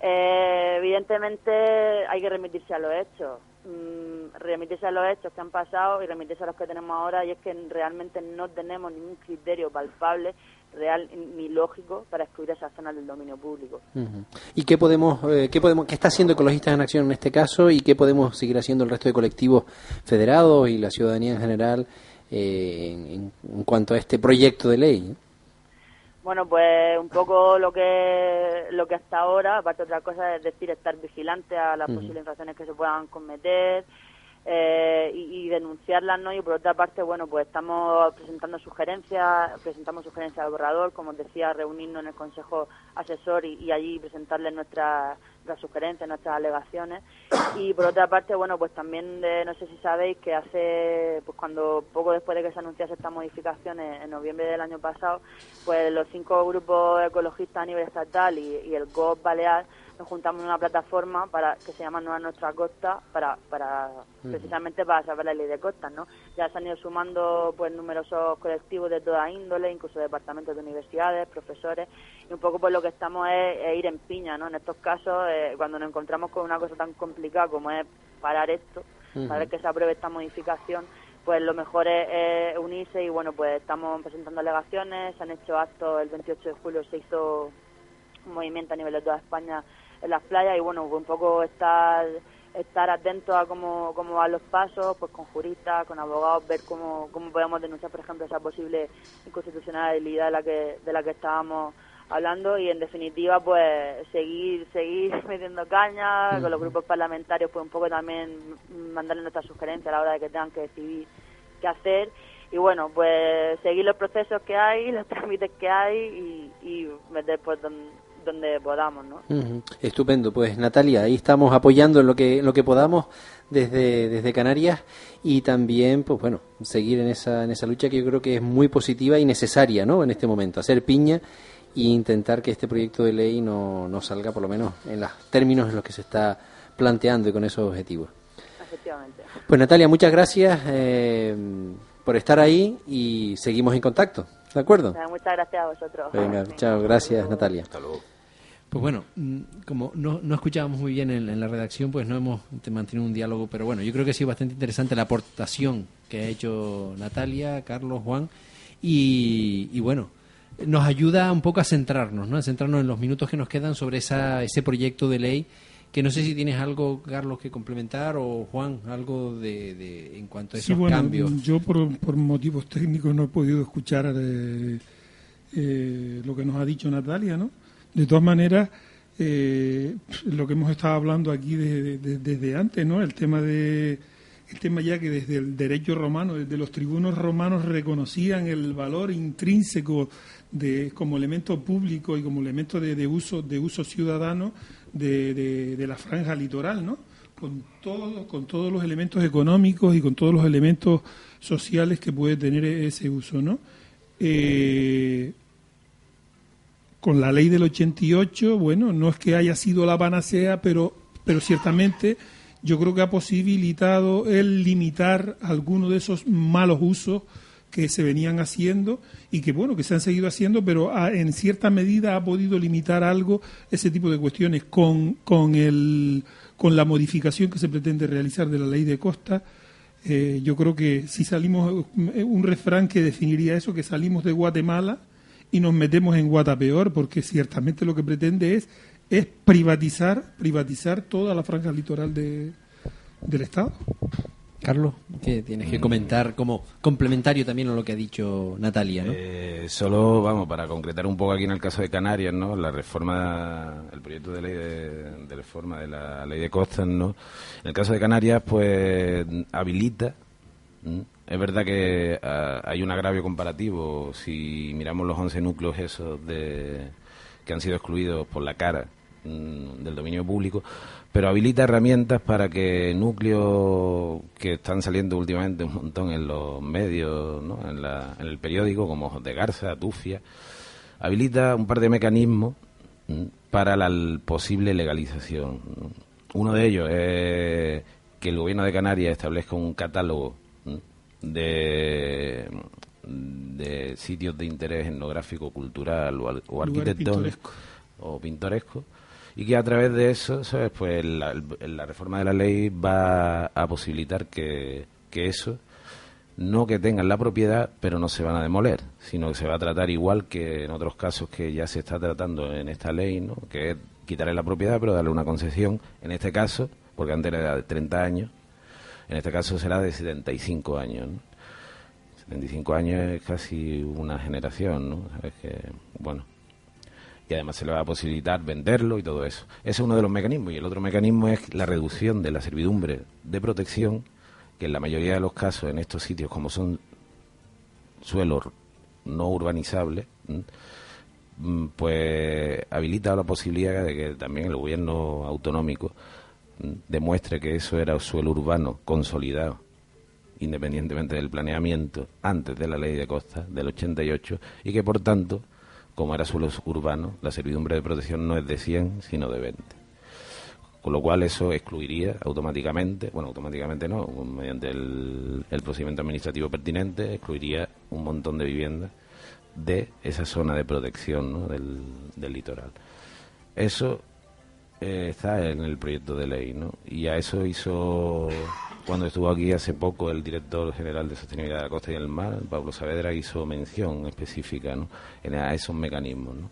eh, evidentemente hay que remitirse a los hechos. Mm, remitirse a los hechos que han pasado y remitirse a los que tenemos ahora y es que realmente no tenemos ningún criterio palpable real ni lógico para excluir esas zonas del dominio público. ¿Y qué podemos, eh, qué podemos, qué está haciendo Ecologistas en Acción en este caso y qué podemos seguir haciendo el resto de colectivos federados y la ciudadanía en general eh, en, cuanto a este proyecto de ley? Bueno, pues un poco lo que lo que hasta ahora, aparte de otra cosa, es decir, estar vigilante a las posibles infracciones que se puedan cometer eh, y, denunciarlas, ¿no? Y por otra parte, bueno, pues estamos presentando sugerencias, presentamos sugerencias al borrador, como os decía, reunirnos en el Consejo Asesor y, allí presentarles nuestras, sugerencias, nuestras alegaciones. Y por otra parte, bueno, pues también no sé si sabéis que hace, pues cuando poco después de que se anunciase estas modificaciones en noviembre del año pasado, pues los cinco grupos ecologistas a nivel estatal y, y el GOP Balear nos juntamos en una plataforma para que se llama Nueva Nuestra Costa para, para precisamente para saber la ley de costas, ¿no? Ya se han ido sumando pues numerosos colectivos de toda índole, incluso departamentos de universidades, profesores, y un poco pues lo que estamos es, ir en piña, ¿no? En estos casos, eh, cuando nos encontramos con una cosa tan complicada como es parar esto, para ver que se apruebe esta modificación, pues lo mejor es, unirse y bueno, pues estamos presentando alegaciones, se han hecho actos, el 28 de julio se hizo un movimiento a nivel de toda España en las playas y bueno, un poco estar estar atentos a cómo, cómo van los pasos, pues con juristas, con abogados, ver cómo, cómo podemos denunciar, por ejemplo, esa posible inconstitucionalidad de la que, de la que estábamos hablando y en definitiva pues seguir seguir metiendo caña con los grupos parlamentarios pues un poco también mandarle nuestras sugerencias a la hora de que tengan que decidir qué hacer. Y bueno pues seguir los procesos que hay los trámites que hay y, y meter pues donde, donde podamos, ¿no? Estupendo, pues Natalia, ahí estamos apoyando en lo que, lo que podamos desde, desde Canarias y también, pues bueno, seguir en esa, en esa lucha que yo creo que es muy positiva y necesaria, ¿no? En este momento, hacer piña e intentar que este proyecto de ley no, no salga, por lo menos en los términos en los que se está planteando y con esos objetivos. Efectivamente. Pues Natalia, muchas gracias eh, por estar ahí y seguimos en contacto. ¿De acuerdo? Muchas gracias a vosotros. Venga, chao, gracias Natalia. Hasta luego. Pues bueno, mm, como no, no escuchábamos muy bien en, la redacción, pues no hemos mantenido un diálogo, pero bueno, yo creo que ha sido bastante interesante la aportación que ha hecho Natalia, Carlos, Juan, y, bueno, nos ayuda un poco a centrarnos, ¿no? A centrarnos en los minutos que nos quedan sobre esa, ese proyecto de ley, que no sé si tienes algo, Carlos, que complementar, o Juan, algo de, en cuanto a esos sí, bueno, cambios. Yo por, por motivos técnicos no he podido escuchar eh, eh, lo que nos ha dicho Natalia, ¿no? De todas maneras, eh, lo que hemos estado hablando aquí desde antes, ¿no? El tema de el tema ya que desde el derecho romano, desde los tribunos romanos reconocían el valor intrínseco de como elemento público y como elemento de, uso de uso ciudadano de, de, la franja litoral, ¿no? Con todo, con todos los elementos económicos y con todos los elementos sociales que puede tener ese uso, ¿no? Eh, con la ley del 88, bueno, no es que haya sido la panacea, pero, pero ciertamente yo creo que ha posibilitado el limitar algunos de esos malos usos que se venían haciendo y que bueno que se han seguido haciendo pero en cierta medida ha podido limitar algo ese tipo de cuestiones con con el con la modificación que se pretende realizar de la ley de costa. Eh, yo creo que si salimos un refrán que definiría eso que salimos de Guatemala y nos metemos en Guatapeor porque ciertamente lo que pretende es, es privatizar, privatizar toda la franja litoral de, del Estado. Carlos, ¿qué tienes que comentar como complementario también a lo que ha dicho Natalia? ¿no? Eh, solo, vamos, para concretar un poco aquí en el caso de Canarias, ¿no? La reforma, el proyecto de ley de, reforma de la ley de costas, ¿no? En el caso de Canarias, pues habilita es verdad que ah, hay un agravio comparativo. Si miramos los 11 núcleos esos de, que han sido excluidos por la cara mm, del dominio público, pero habilita herramientas para que núcleos que están saliendo últimamente un montón en los medios, en, la, en el periódico, como Ojos de Garza, Tufia, habilita un par de mecanismos mm, para la posible legalización. Uno de ellos es que el gobierno de Canarias establezca un catálogo de, de sitios de interés etnográfico, cultural o, arquitectónico o pintoresco y que a través de eso, pues la, la, reforma de la ley va a posibilitar que, que eso no que tengan la propiedad, pero no se van a demoler, sino que se va a tratar igual que en otros casos que ya se está tratando en esta ley, ¿no? que es quitarle la propiedad, pero darle una concesión, en este caso, porque antes era de 30 años, en este caso será de 75 años. ¿no? 75 años es casi una generación, ¿no? ¿Sabes que, bueno, y además se le va a posibilitar venderlo y todo eso. Ese es uno de los mecanismos. Y el otro mecanismo es la reducción de la servidumbre de protección, que en la mayoría de los casos en estos sitios, como son suelos no urbanizables, mm, pues habilita la posibilidad de que también el gobierno autonómico demuestre que eso era suelo urbano consolidado independientemente del planeamiento antes de la ley de costa del 88 y que por tanto como era suelo urbano, la servidumbre de protección no es de 100, sino de 20. Con lo cual eso excluiría automáticamente, bueno, automáticamente no, mediante el, procedimiento administrativo pertinente, excluiría un montón de viviendas de esa zona de protección del, del litoral. Eso eh, está en el proyecto de ley, ¿no? Y a eso hizo, cuando estuvo aquí hace poco el director general de Sostenibilidad de la Costa y del Mar, Pablo Saavedra, hizo mención específica, ¿no? En a esos mecanismos, ¿no?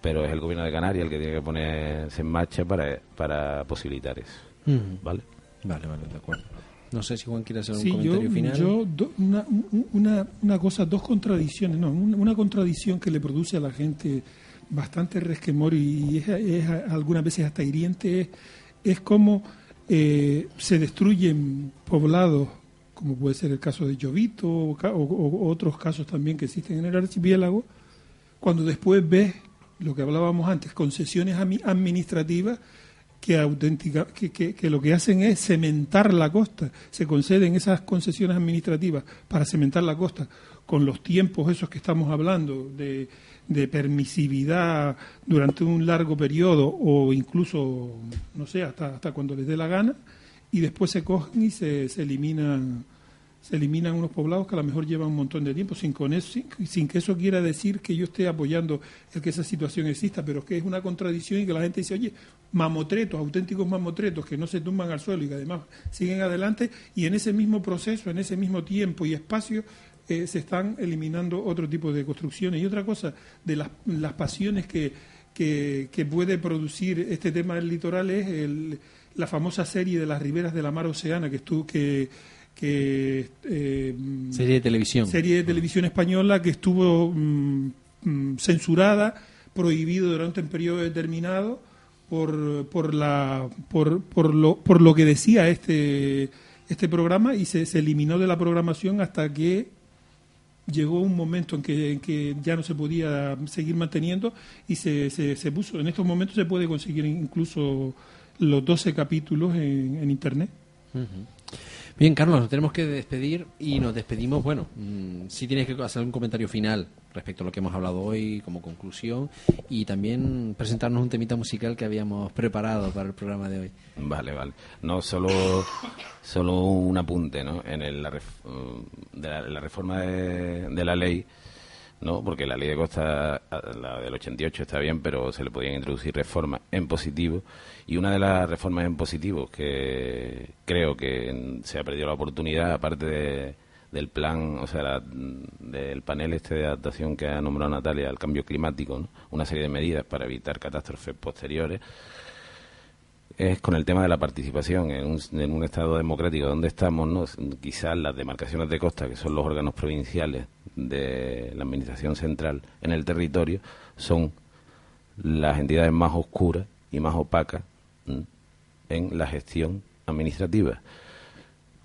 Pero es el gobierno de Canarias el que tiene que ponerse en marcha para, para posibilitar eso, ¿vale? Vale, vale, de acuerdo. No sé si Juan quiere hacer un comentario final. Yo, una, una, una, cosa, dos contradicciones, no, una contradicción que le produce a la gente bastante resquemor y es, algunas veces hasta hiriente es, como eh, se destruyen poblados, como puede ser el caso de Llovito o, otros casos también que existen en el archipiélago, cuando después ves lo que hablábamos antes, concesiones administrativas que, auténtica, que, que, lo que hacen es cementar la costa. Se conceden esas concesiones administrativas para cementar la costa con los tiempos esos que estamos hablando de de permisividad durante un largo periodo o incluso, no sé, hasta, hasta cuando les dé la gana, y después se cogen y se, se eliminan se eliminan unos poblados que a lo mejor llevan un montón de tiempo, sin, con eso, sin, que eso quiera decir que yo esté apoyando el que esa situación exista, pero es que es una contradicción y que la gente dice, oye, mamotretos, auténticos mamotretos que no se tumban al suelo y que además siguen adelante, y en ese mismo proceso, en ese mismo tiempo y espacio, eh, se están eliminando otro tipo de construcciones. Y otra cosa, de las, las pasiones que, que, puede producir este tema del litoral es el, la famosa serie de las riberas de la mar oceana que estuvo que, que eh, serie de televisión serie de televisión española que estuvo mm, mm, censurada prohibido durante un periodo determinado por, por la por, por lo por lo que decía este este programa y se, se eliminó de la programación hasta que llegó un momento en que, que, ya no se podía seguir manteniendo y se, se, puso. En estos momentos se puede conseguir incluso los 12 capítulos en, Internet. Bien, Carlos, nos tenemos que despedir y nos despedimos. Bueno, mm, si tienes que hacer un comentario final respecto a lo que hemos hablado hoy como conclusión y también presentarnos un temita musical que habíamos preparado para el programa de hoy. Vale, vale. No, solo, solo un apunte, ¿no? En la, de la, reforma de la ley ¿no? Porque la ley de costa, la del 88 está bien, pero se le podían introducir reformas en positivo. Y una de las reformas en positivo que creo que se ha perdido la oportunidad, aparte del plan, o sea, del panel este de adaptación que ha nombrado Natalia al cambio climático, una serie de medidas para evitar catástrofes posteriores, es con el tema de la participación en un, Estado democrático donde estamos, ¿no? quizás las demarcaciones de costa, que son los órganos provinciales de la Administración Central en el territorio, son las entidades más oscuras y más opacas en la gestión administrativa.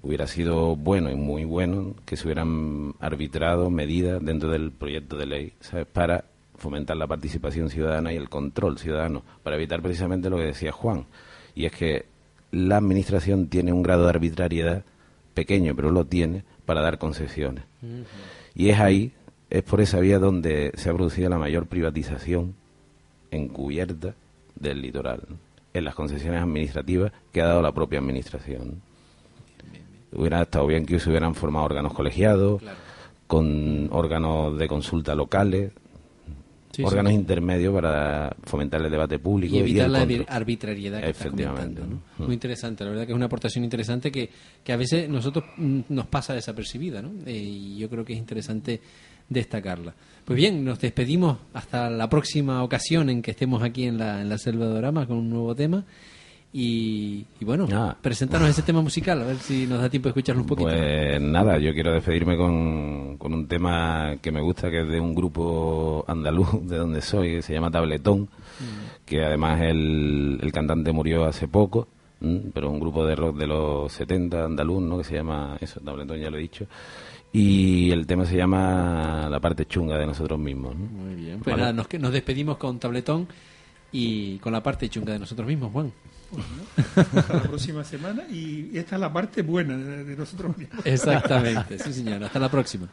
Hubiera sido bueno y muy bueno que se hubieran arbitrado medidas dentro del proyecto de ley ¿sabes? para fomentar la participación ciudadana y el control ciudadano, para evitar precisamente lo que decía Juan, y es que la Administración tiene un grado de arbitrariedad pequeño, pero lo tiene, para dar concesiones. Y es ahí, es por esa vía donde se ha producido la mayor privatización encubierta del litoral, en las concesiones administrativas que ha dado la propia Administración. Hubiera estado bien que se hubieran formado órganos colegiados, con órganos de consulta locales, órganos intermedios para fomentar el debate público y evitar la arbitrariedad que efectivamente ¿no? muy interesante la verdad que es una aportación interesante que, que a veces nosotros mm, nos pasa desapercibida ¿no? Eh, y yo creo que es interesante destacarla. Pues bien nos despedimos hasta la próxima ocasión en que estemos aquí en la, en la selva de Orama con un nuevo tema y, bueno, nada. presentarnos ese tema musical, a ver si nos da tiempo de escucharlo un poquito. Pues nada, yo quiero despedirme con, con un tema que me gusta, que es de un grupo andaluz de donde soy, que se llama Tabletón, mm. que además el, el cantante murió hace poco, pero un grupo de rock de los 70 andaluz, ¿no? Que se llama eso, Tabletón, ya lo he dicho. Y el tema se llama La parte chunga de nosotros mismos. Muy bien. Pues nada, nos, nos despedimos con Tabletón y con la parte chunga de nosotros mismos, Juan. Hasta la próxima semana y esta es la parte buena de, nosotros mismos. Exactamente, sí señor. Hasta la próxima.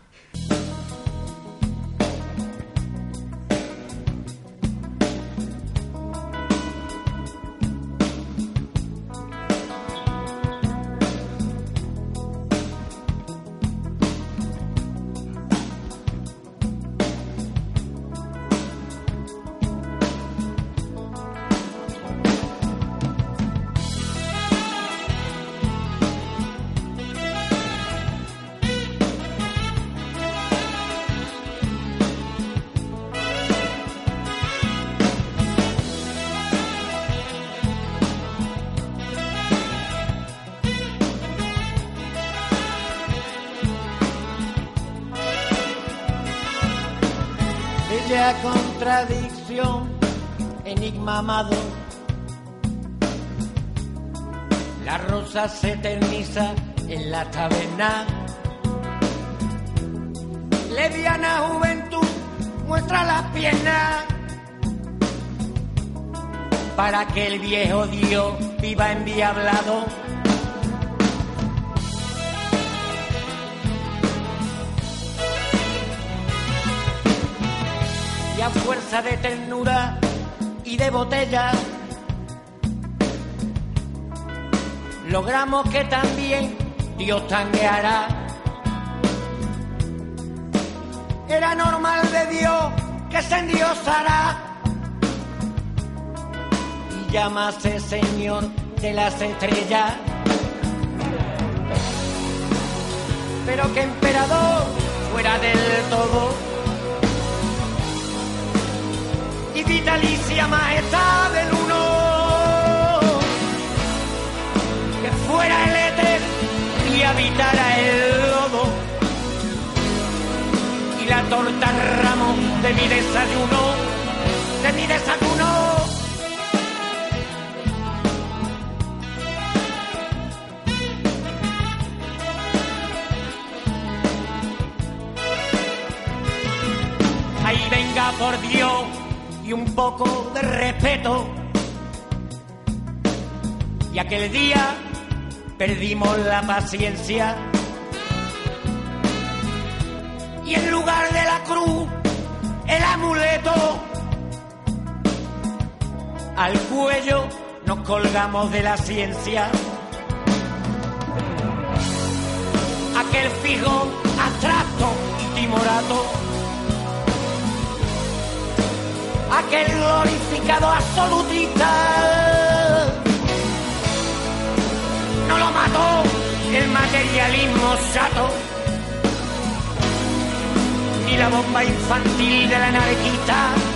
Viva enviablado y a fuerza de ternura y de botella logramos que también Dios tangueara. Era normal de Dios que se endiosara y llamase Señor de las estrellas. Pero que emperador fuera del todo y vitalicia majestad del uno. Que fuera el éter y habitara el lodo. Y la torta ramo de mi desayuno, Por Dios y un poco de respeto. Y aquel día perdimos la paciencia. Y en lugar de la cruz, el amuleto, al cuello nos colgamos de la ciencia. Aquel fijo abstracto y timorato aquel glorificado absolutista. No lo mató el materialismo chato, ni la bomba infantil de la anarquista.